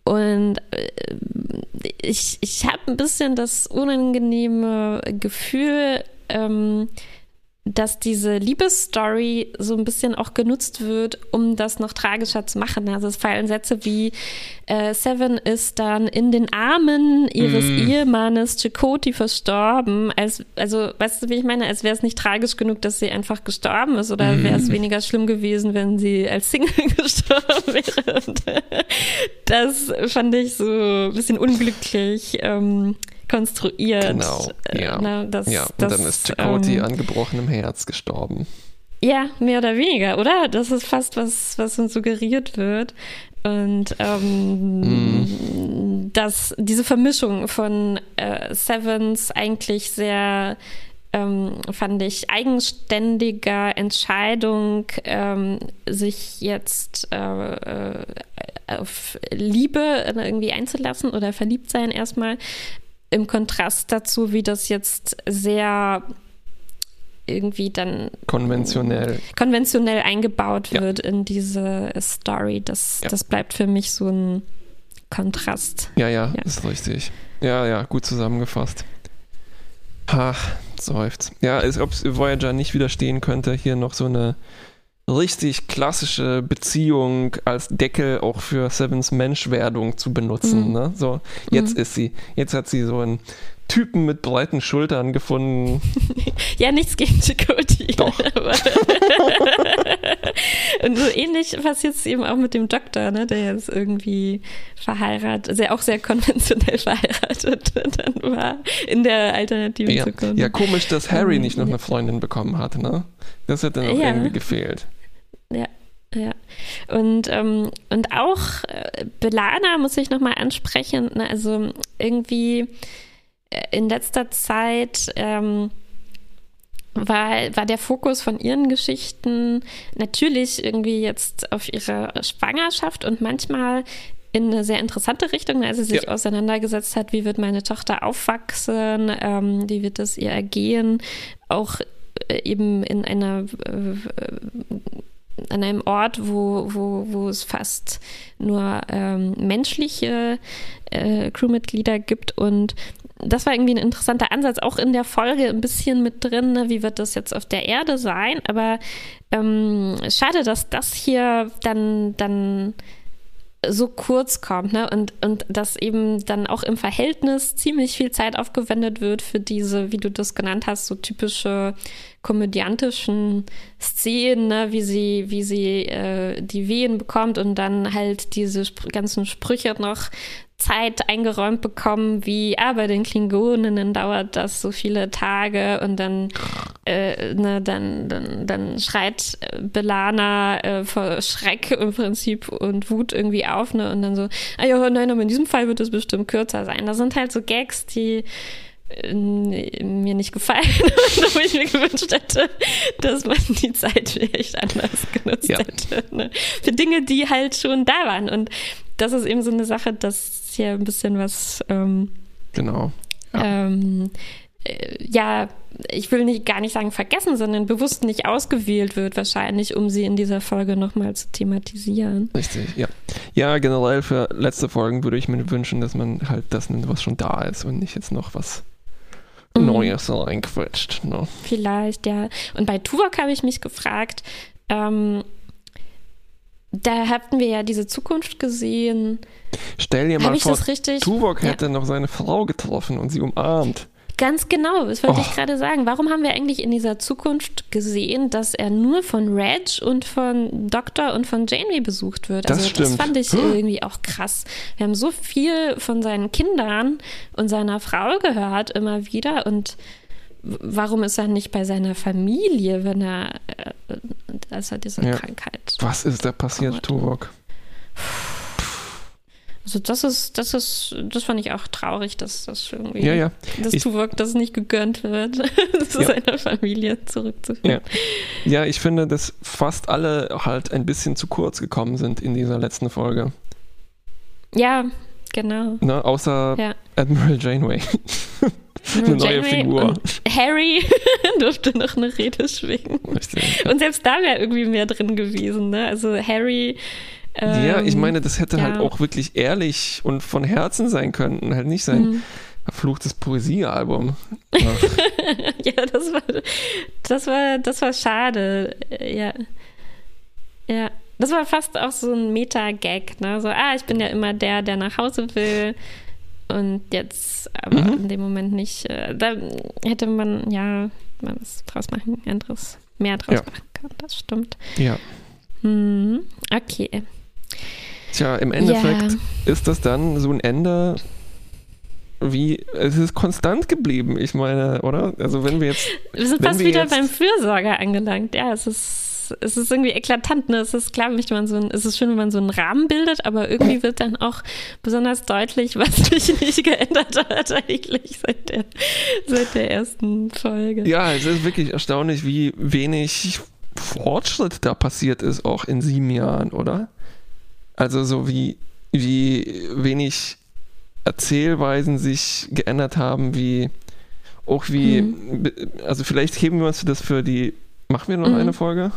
und äh, ich, ich habe ein bisschen das unangenehme Gefühl, ähm, dass diese Liebesstory so ein bisschen auch genutzt wird, um das noch tragischer zu machen. Also es fallen Sätze wie äh, Seven ist dann in den Armen ihres mm. Ehemannes Chakoti verstorben. Als, also, weißt du, wie ich meine? Als wäre es nicht tragisch genug, dass sie einfach gestorben ist oder mm. wäre es weniger schlimm gewesen, wenn sie als Single gestorben wäre. Das fand ich so ein bisschen unglücklich. Ähm, konstruiert. Genau. Äh, ja. Na, das, ja. Und das, dann ist Chakoti ähm, an gebrochenem Herz gestorben. Ja, mehr oder weniger, oder? Das ist fast was, was uns suggeriert wird. Und ähm, mm. dass diese Vermischung von äh, Sevens eigentlich sehr ähm, fand ich, eigenständiger Entscheidung, ähm, sich jetzt äh, äh auf Liebe irgendwie einzulassen oder verliebt sein erstmal, im Kontrast dazu, wie das jetzt sehr irgendwie dann konventionell konventionell eingebaut wird ja. in diese Story. Das, ja. das bleibt für mich so ein Kontrast. Ja, ja, ja, ist richtig. Ja, ja, gut zusammengefasst. Ach, seufzt. Ja, als ob Voyager nicht widerstehen könnte, hier noch so eine richtig klassische Beziehung als Deckel auch für Sevens Menschwerdung zu benutzen. Mhm. Ne? So, jetzt mhm. ist sie. Jetzt hat sie so einen Typen mit breiten Schultern gefunden. ja, nichts gegen Chakoti. Doch. und so ähnlich passiert es eben auch mit dem Doktor, ne, der jetzt irgendwie verheiratet, sehr, auch sehr konventionell verheiratet dann war in der alternativen ja. Zukunft. Ja, komisch, dass Harry nicht noch eine Freundin bekommen hat, ne? Das hat dann auch ja. irgendwie gefehlt. Ja, ja. Und, ähm, und auch äh, Belana muss ich nochmal ansprechen. Ne? Also irgendwie äh, in letzter Zeit ähm, war, war der Fokus von ihren Geschichten natürlich irgendwie jetzt auf ihre Schwangerschaft und manchmal in eine sehr interessante Richtung, als sie sich ja. auseinandergesetzt hat, wie wird meine Tochter aufwachsen, ähm, wie wird es ihr ergehen, auch äh, eben in einer äh, an einem Ort, wo, wo, wo es fast nur ähm, menschliche äh, Crewmitglieder gibt und das war irgendwie ein interessanter Ansatz, auch in der Folge ein bisschen mit drin, ne? wie wird das jetzt auf der Erde sein, aber ähm, schade, dass das hier dann, dann so kurz kommt, ne? Und, und dass eben dann auch im Verhältnis ziemlich viel Zeit aufgewendet wird für diese, wie du das genannt hast, so typische komödiantischen Szenen, ne? wie sie, wie sie äh, die Wehen bekommt und dann halt diese sp ganzen Sprüche noch Zeit eingeräumt bekommen, wie ah, bei den Klingoninnen dauert das so viele Tage und dann, äh, ne, dann, dann, dann schreit Belana äh, vor Schreck im Prinzip und Wut irgendwie auf, ne? Und dann so, ah ja, nein, aber in diesem Fall wird es bestimmt kürzer sein. Das sind halt so Gags, die äh, mir nicht gefallen, wo ich mir gewünscht hätte, dass man die Zeit vielleicht anders genutzt ja. hätte. Ne? Für Dinge, die halt schon da waren. Und das ist eben so eine Sache, dass hier ein bisschen was. Ähm, genau. Ja. Ähm, äh, ja, ich will nicht, gar nicht sagen vergessen, sondern bewusst nicht ausgewählt wird, wahrscheinlich, um sie in dieser Folge nochmal zu thematisieren. Richtig, ja. Ja, generell für letzte Folgen würde ich mir wünschen, dass man halt das nimmt, was schon da ist und nicht jetzt noch was mhm. Neues reinquetscht. Ne? Vielleicht, ja. Und bei Tuvok habe ich mich gefragt, ähm, da hatten wir ja diese Zukunft gesehen. Stell dir mal vor, Tuvok hätte ja. noch seine Frau getroffen und sie umarmt. Ganz genau, das wollte oh. ich gerade sagen. Warum haben wir eigentlich in dieser Zukunft gesehen, dass er nur von Reg und von Doctor und von Janeway besucht wird? Also das, stimmt. das fand ich hm. irgendwie auch krass. Wir haben so viel von seinen Kindern und seiner Frau gehört immer wieder und warum ist er nicht bei seiner Familie, wenn er, äh, als er diese ja. Krankheit. Was ist da passiert, Tuvok? Also das ist, das ist, das fand ich auch traurig, dass das irgendwie, ja, ja. dass ich, Tuvok das nicht gegönnt wird, zu ja. seiner Familie zurückzuführen. Ja. ja, ich finde, dass fast alle halt ein bisschen zu kurz gekommen sind in dieser letzten Folge. Ja, genau. Ne, außer ja. Admiral Janeway. eine neue Janeway Figur. Harry durfte noch eine Rede schwingen. Richtig, Und selbst da wäre irgendwie mehr drin gewesen. Ne? Also Harry. Ähm, ja, ich meine, das hätte halt ja. halt auch wirklich ehrlich und von Herzen sein können. Und halt nicht sein mhm. verfluchtes Poesiealbum. ja, das war, das war, das war schade. Ja. Ja. Das war fast auch so ein Meta-Gag, ne? So, ah, ich bin ja immer der, der nach Hause will. Und jetzt aber mhm. in dem Moment nicht. Äh, da hätte man ja was draus machen, anderes, mehr draus ja. machen können. Das stimmt. Ja. Hm, okay. Tja, im Endeffekt ja. ist das dann so ein Ende, wie es ist konstant geblieben, ich meine, oder? Also wenn wir jetzt. Wir sind fast wieder beim Fürsorger angelangt, ja, es ist es ist irgendwie eklatant. Ne? Es ist klar, möchte man so ein, es ist schön, wenn man so einen Rahmen bildet, aber irgendwie wird dann auch besonders deutlich, was sich nicht geändert hat eigentlich seit der, seit der ersten Folge. Ja, es ist wirklich erstaunlich, wie wenig Fortschritt da passiert ist, auch in sieben Jahren, oder? Also so wie, wie wenig Erzählweisen sich geändert haben, wie auch wie, mhm. also vielleicht heben wir uns das für die, machen wir noch mhm. eine Folge?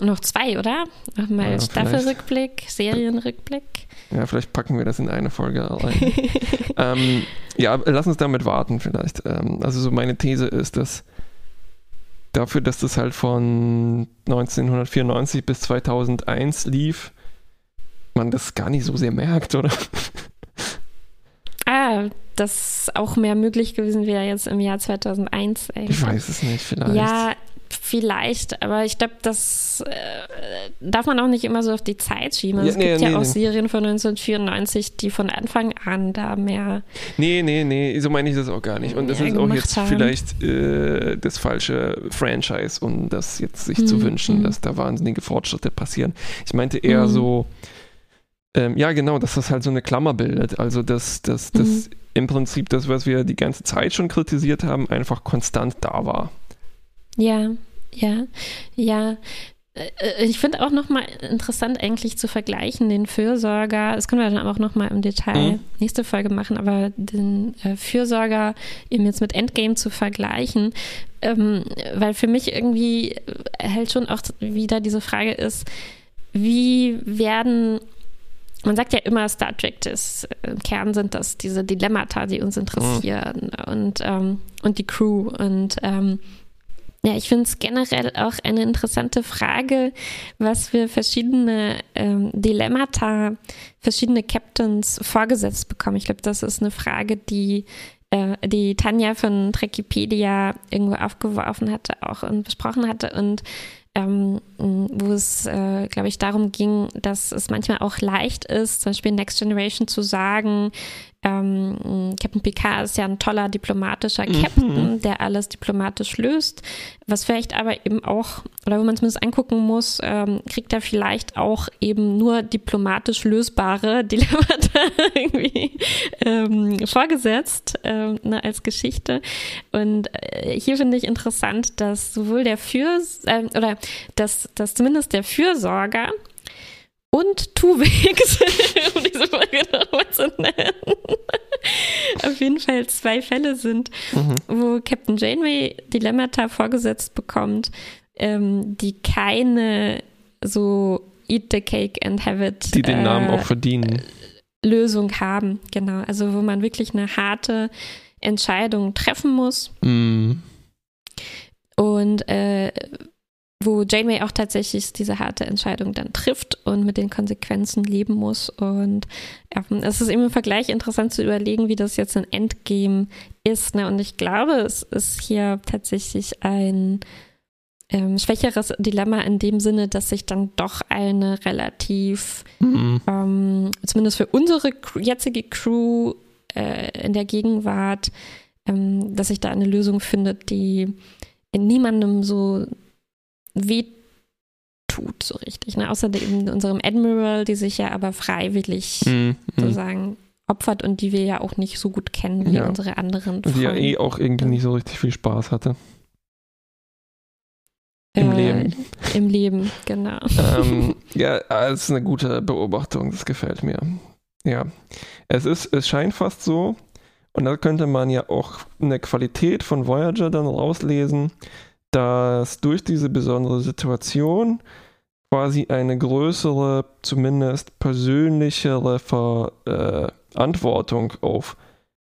Noch zwei, oder? Nochmal ja, Staffelrückblick, Serienrückblick. Ja, vielleicht packen wir das in eine Folge rein. ähm, ja, lass uns damit warten vielleicht. Ähm, also so meine These ist, dass dafür, dass das halt von 1994 bis 2001 lief, man das gar nicht so sehr merkt, oder? Ah, dass auch mehr möglich gewesen wäre jetzt im Jahr 2001. Eigentlich. Ich weiß es nicht, vielleicht. Ja, Vielleicht, aber ich glaube, das äh, darf man auch nicht immer so auf die Zeit schieben. Ja, es nee, gibt nee, ja auch nee. Serien von 1994, die von Anfang an da mehr. Nee, nee, nee, so meine ich das auch gar nicht. Und das ist auch jetzt haben. vielleicht äh, das falsche Franchise, um das jetzt sich zu Mhm, wünschen, mhm. dass da wahnsinnige Fortschritte passieren. Ich meinte eher Mhm. so, ähm, ja genau, dass das halt so eine Klammer bildet. Also dass das, das Mhm. im Prinzip das, was wir die ganze Zeit schon kritisiert haben, einfach konstant da war. Ja, ja, ja. Äh, äh, Ich finde auch nochmal interessant eigentlich zu vergleichen, den Fürsorger, das können wir dann auch nochmal im Detail Mhm. nächste Folge machen, aber den äh, Fürsorger eben jetzt mit Endgame zu vergleichen, ähm, weil für mich irgendwie halt schon auch wieder diese Frage ist, wie werden man sagt ja immer, Star Trek, das, äh, im Kern sind das diese Dilemmata, die uns interessieren und, ähm, und die Crew. Und ähm, ja, ich finde es generell auch eine interessante Frage, was für verschiedene ähm, Dilemmata verschiedene Captains vorgesetzt bekommen. Ich glaube, das ist eine Frage, die äh, die Tanja von Trekipedia irgendwo aufgeworfen hatte auch und besprochen hatte und ähm, wo es, äh, glaube ich, darum ging, dass es manchmal auch leicht ist, zum Beispiel Next Generation zu sagen, ähm, Captain Picard ist ja ein toller diplomatischer Mhm. Captain, der alles diplomatisch löst, was vielleicht aber eben auch, oder wo man zumindest angucken muss, ähm, kriegt er vielleicht auch eben nur diplomatisch lösbare Dilemmata irgendwie ähm, vorgesetzt ähm, ne, als Geschichte. Und äh, hier finde ich interessant, dass sowohl der Fürs äh, oder dass, dass zumindest der Fürsorger und Tuwix, um diese Folge nochmal zu nennen, auf jeden Fall zwei Fälle sind, Mhm. wo Captain Janeway Dilemmata vorgesetzt bekommt, ähm, die keine so Eat the Cake and Have it Die den Namen äh, auch verdienen. Lösung haben. Genau, also wo man wirklich eine harte Entscheidung treffen muss Mm. und äh, wo Janeway auch tatsächlich diese harte Entscheidung dann trifft und mit den Konsequenzen leben muss. Und ähm, es ist eben im Vergleich interessant zu überlegen, wie das jetzt ein Endgame ist. Ne? Und ich glaube, es ist hier tatsächlich ein ähm, schwächeres Dilemma in dem Sinne, dass sich dann doch eine relativ Mm. ähm, zumindest für unsere jetzige Crew äh, in der Gegenwart, ähm, dass sich da eine Lösung findet, die in niemandem so weh tut, so richtig. Ne? Außer eben unserem Admiral, die sich ja aber freiwillig. Mm. sozusagen opfert und die wir ja auch nicht so gut kennen wie Ja. unsere anderen Die ja Freunde. eh auch irgendwie nicht so richtig viel Spaß hatte. Im Äh, Leben. Im Leben, genau. ähm, ja, das ist eine gute Beobachtung, das gefällt mir. Ja, es ist, es scheint fast so, und da könnte man ja auch eine Qualität von Voyager dann rauslesen, dass durch diese besondere Situation quasi eine größere, zumindest persönlichere Verantwortung auf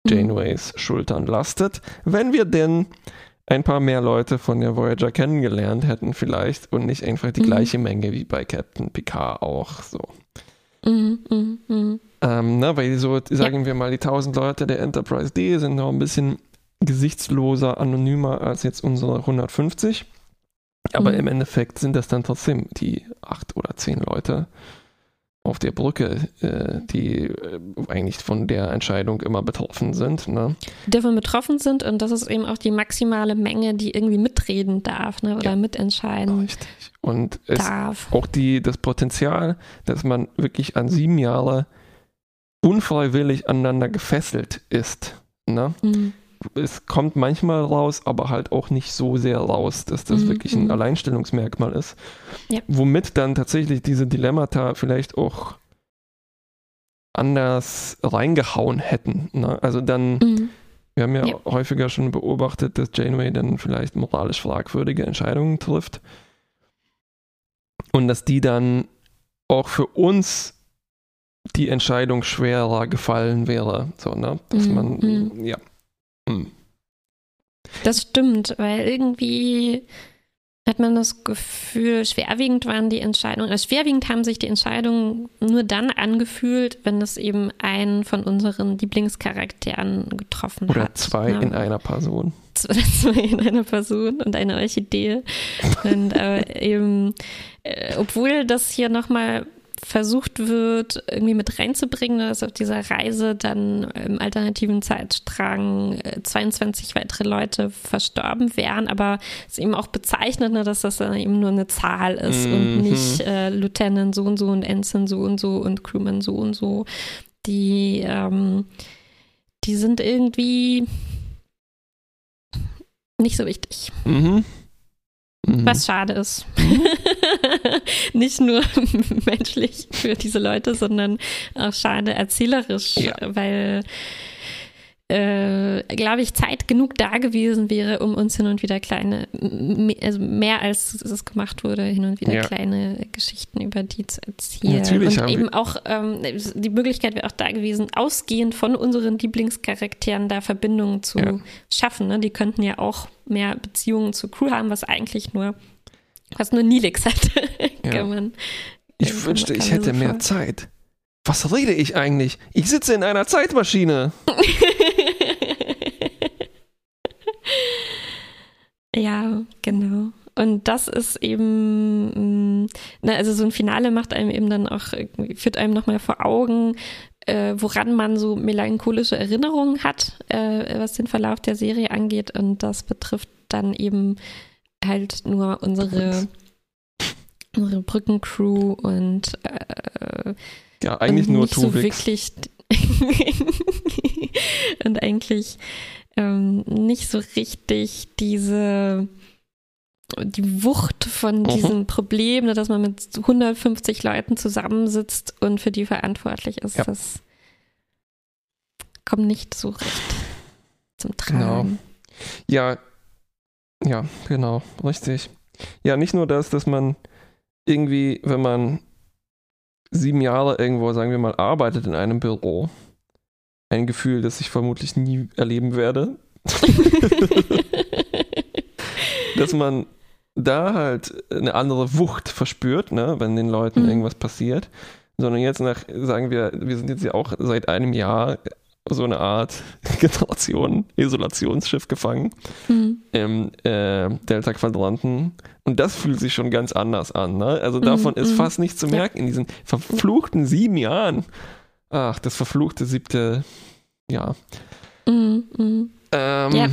Mhm. Janeways Schultern lastet, wenn wir denn ein paar mehr Leute von der Voyager kennengelernt hätten vielleicht und nicht einfach die Mhm. gleiche Menge wie bei Captain Picard auch so. Mhm, mhm, mhm. Ähm, ne, weil so, sagen wir mal, die 1000 Leute der Enterprise D sind noch ein bisschen gesichtsloser, anonymer als jetzt unsere 150. Aber Mhm. im Endeffekt sind das dann trotzdem die acht oder zehn Leute auf der Brücke, äh, die äh, eigentlich von der Entscheidung immer betroffen sind. Ne? die davon betroffen sind und das ist eben auch die maximale Menge, die irgendwie mitreden darf ne, oder Ja. mitentscheiden Richtig. Und es darf. auch die, das Potenzial, dass man wirklich an sieben Jahre unfreiwillig aneinander gefesselt ist. Ne? Mhm. Es kommt manchmal raus, aber halt auch nicht so sehr raus, dass das Mhm, wirklich ein mhm. Alleinstellungsmerkmal ist. Ja. Womit dann tatsächlich diese Dilemmata vielleicht auch anders reingehauen hätten. Ne? Also dann, Mhm. wir haben ja, Ja. häufiger schon beobachtet, dass Janeway dann vielleicht moralisch fragwürdige Entscheidungen trifft. Und dass die dann auch für uns die Entscheidung schwerer gefallen wäre. So, ne? Dass Mhm, man, mhm. ja. Hm. Das stimmt, weil irgendwie hat man das Gefühl, schwerwiegend waren die Entscheidungen, also schwerwiegend haben sich die Entscheidungen nur dann angefühlt, wenn es eben einen von unseren Lieblingscharakteren getroffen Oder hat. Oder zwei ne? in einer Person. Oder zwei in einer Person und eine Orchidee. und äh, eben, äh, obwohl das hier nochmal versucht wird, irgendwie mit reinzubringen, dass auf dieser Reise dann im alternativen Zeitstrang 22 äh, weitere Leute verstorben wären, aber es eben auch bezeichnet, ne, dass das dann eben nur eine Zahl ist mhm. und nicht äh, Lieutenant so und so und Ensign so und so und Crewman so und so. Die, ähm, die sind irgendwie nicht so wichtig. Mhm. Mhm. Was schade ist. Nicht nur menschlich für diese Leute, sondern auch schade erzählerisch, ja. weil äh, glaube ich, Zeit genug da gewesen wäre, um uns hin und wieder kleine, also mehr als es gemacht wurde, hin und wieder ja. kleine Geschichten über die zu erzählen. Natürlich und eben auch ähm, die Möglichkeit wäre auch da gewesen, ausgehend von unseren Lieblingscharakteren da Verbindungen zu ja. schaffen. Ne? Die könnten ja auch mehr Beziehungen zur Crew haben, was eigentlich nur, was nur Nilix hat. man, ich wünschte, ich hätte so mehr Zeit. Was rede ich eigentlich? Ich sitze in einer Zeitmaschine. ja, genau. Und das ist eben, mm, na, also so ein Finale macht einem eben dann auch, führt einem nochmal vor Augen, äh, woran man so melancholische Erinnerungen hat, äh, was den Verlauf der Serie angeht. Und das betrifft dann eben halt nur unsere, unsere Brückencrew und äh, ja, eigentlich nur nicht so wirklich und eigentlich ähm, nicht so richtig diese die Wucht von mhm. diesem Problem, ne, dass man mit 150 Leuten zusammensitzt und für die verantwortlich ist, ja. das kommt nicht so recht zum Tragen. Genau. Ja, ja, genau, richtig. Ja, nicht nur das, dass man irgendwie, wenn man sieben Jahre irgendwo, sagen wir mal, arbeitet in einem Büro. Ein Gefühl, das ich vermutlich nie erleben werde. dass man da halt eine andere Wucht verspürt, ne, wenn den Leuten mhm. irgendwas passiert. Sondern jetzt nach, sagen wir, wir sind jetzt ja auch seit einem Jahr so eine Art Generation Isolationsschiff gefangen mhm. im äh, Delta Quadranten und das fühlt sich schon ganz anders an. Ne? Also davon mhm. ist mhm. fast nicht zu merken in diesen verfluchten sieben Jahren. Ach, das verfluchte siebte Jahr. Mhm. mhm. Ähm, ja,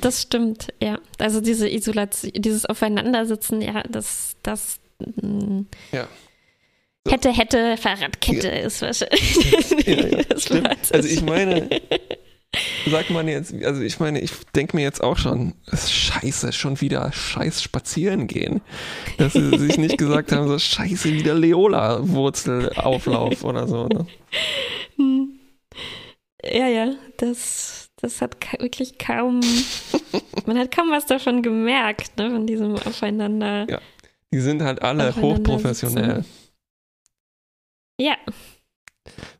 das stimmt. Ja, also diese Isolation, dieses Aufeinandersitzen, ja, das, das. Mm. Ja. Hätte, hätte, Fahrradkette ja. ist wahrscheinlich. Ja, ja. also ich meine, sagt man jetzt, also ich meine, ich denke mir jetzt auch schon, das ist scheiße, schon wieder scheiß spazieren gehen. Dass sie sich nicht gesagt haben, so scheiße, wieder Leola-Wurzelauflauf oder so. Ne? Hm. Ja, ja, das, das hat wirklich kaum, man hat kaum was davon gemerkt, ne, von diesem Aufeinander. Ja, die sind halt alle hochprofessionell. Sitzen. Ja.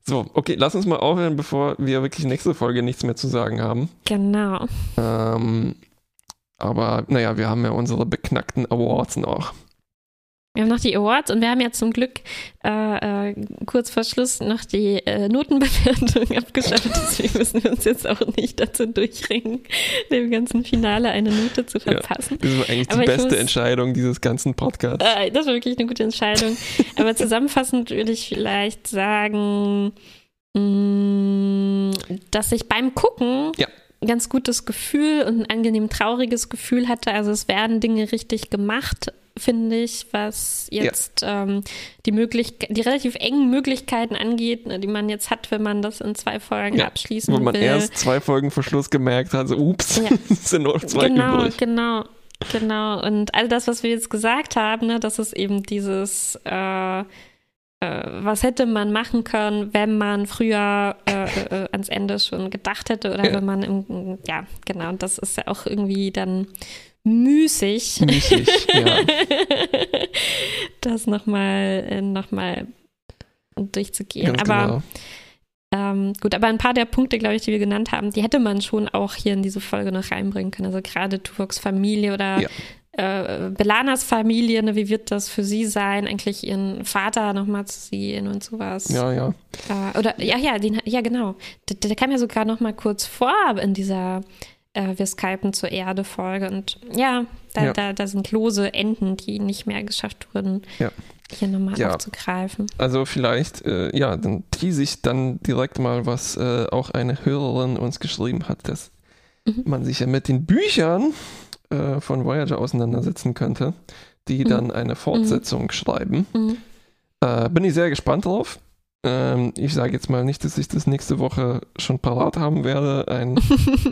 So, okay, lass uns mal aufhören, bevor wir wirklich nächste Folge nichts mehr zu sagen haben. Genau. Ähm, aber naja, wir haben ja unsere beknackten Awards noch. Wir haben noch die Awards und wir haben ja zum Glück äh, äh, kurz vor Schluss noch die äh, Notenbewertung abgeschafft. Deswegen müssen wir uns jetzt auch nicht dazu durchringen, dem ganzen Finale eine Note zu verpassen. Ja, das war eigentlich die Aber beste muss, Entscheidung dieses ganzen Podcasts. Äh, das war wirklich eine gute Entscheidung. Aber zusammenfassend würde ich vielleicht sagen, mh, mm, dass ich beim Gucken ja ganz gutes Gefühl und ein angenehm trauriges Gefühl hatte. Also es werden Dinge richtig gemacht, finde ich, was jetzt ja. ähm, die Möglichkeit, die relativ engen Möglichkeiten angeht, ne, die man jetzt hat, wenn man das in zwei Folgen ja, abschließen will. Wo man will. erst zwei Folgen vor Schluss gemerkt hat, so ups, ja. sind nur zwei genau, übrig. Genau, genau. Und all das, was wir jetzt gesagt haben, ne, das ist eben dieses äh, äh, was hätte man machen können, wenn man früher äh, äh, ans Ende schon gedacht hätte oder ja. wenn man im, ja, genau, das ist ja auch irgendwie dann müßig, müßig ja. das nochmal äh, noch mal durchzugehen. Ganz aber genau. ähm, gut, aber ein paar der Punkte, glaube ich, die wir genannt haben, die hätte man schon auch hier in diese Folge noch reinbringen können. Also gerade Tuvoks Familie oder ja. äh, Belanas Familie, ne, wie wird das für sie sein, eigentlich ihren Vater nochmal zu sehen und sowas. Ja, ja. Äh, oder, ja, ja, den, ja, genau. Der, der kam ja sogar nochmal kurz vor in dieser äh, Wir Skypen zur Erde-Folge. Und ja da, ja. da, da sind lose Enden, die nicht mehr geschafft wurden. Ja hier nochmal ja. aufzugreifen. Also vielleicht, äh, ja, dann tease ich dann direkt mal, was äh, auch eine Hörerin uns geschrieben hat, dass mhm. man sich ja mit den Büchern äh, von Voyager auseinandersetzen könnte, die mhm. dann eine Fortsetzung mhm. schreiben. Mhm. Äh, bin ich sehr gespannt drauf. Ähm, ich sage jetzt mal nicht, dass ich das nächste Woche schon parat haben werde, ein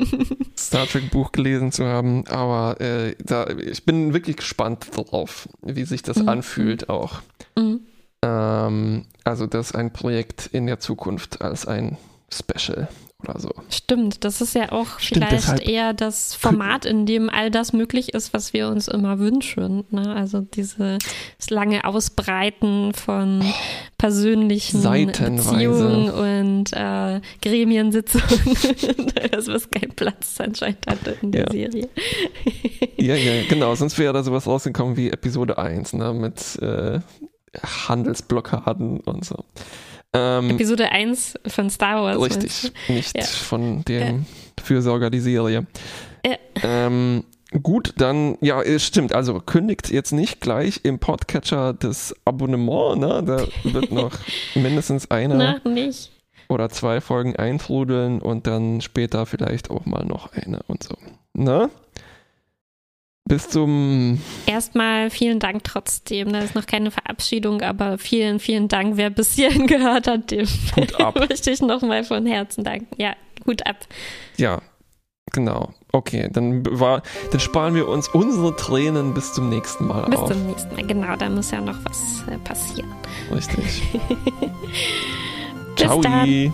Star Trek Buch gelesen zu haben, aber äh, da, ich bin wirklich gespannt drauf, wie sich das mhm. anfühlt auch. Mhm. Ähm, also das ein Projekt in der Zukunft als ein Special oder so. Stimmt, das ist ja auch Stimmt, vielleicht eher das Format, in dem all das möglich ist, was wir uns immer wünschen. Ne? Also dieses lange Ausbreiten von persönlichen Beziehungen und äh, Gremiensitzungen, das was keinen Platz anscheinend hatte in der ja. Serie. ja, ja, genau, sonst wäre da sowas rausgekommen wie Episode 1, ne? mit äh, Handelsblockaden und so. Ähm, Episode 1 von Star Wars. Richtig, nicht ja. von dem ja. Fürsorger die Serie. Ja. Ähm, gut, dann, ja, es stimmt, also kündigt jetzt nicht gleich im Podcatcher das Abonnement, ne? Da wird noch mindestens eine oder zwei Folgen eintrudeln und dann später vielleicht auch mal noch eine und so. Ne? Bis zum. Erstmal vielen Dank trotzdem. Da ist noch keine Verabschiedung, aber vielen, vielen Dank, wer bis hierhin gehört hat. Dem Hut ab. möchte ich nochmal von Herzen danken. Ja, Hut ab. Ja, genau. Okay, dann, war, dann sparen wir uns unsere Tränen bis zum nächsten Mal bis auf. Bis zum nächsten Mal, genau. Da muss ja noch was äh, passieren. Richtig. bis Ciao. Dann.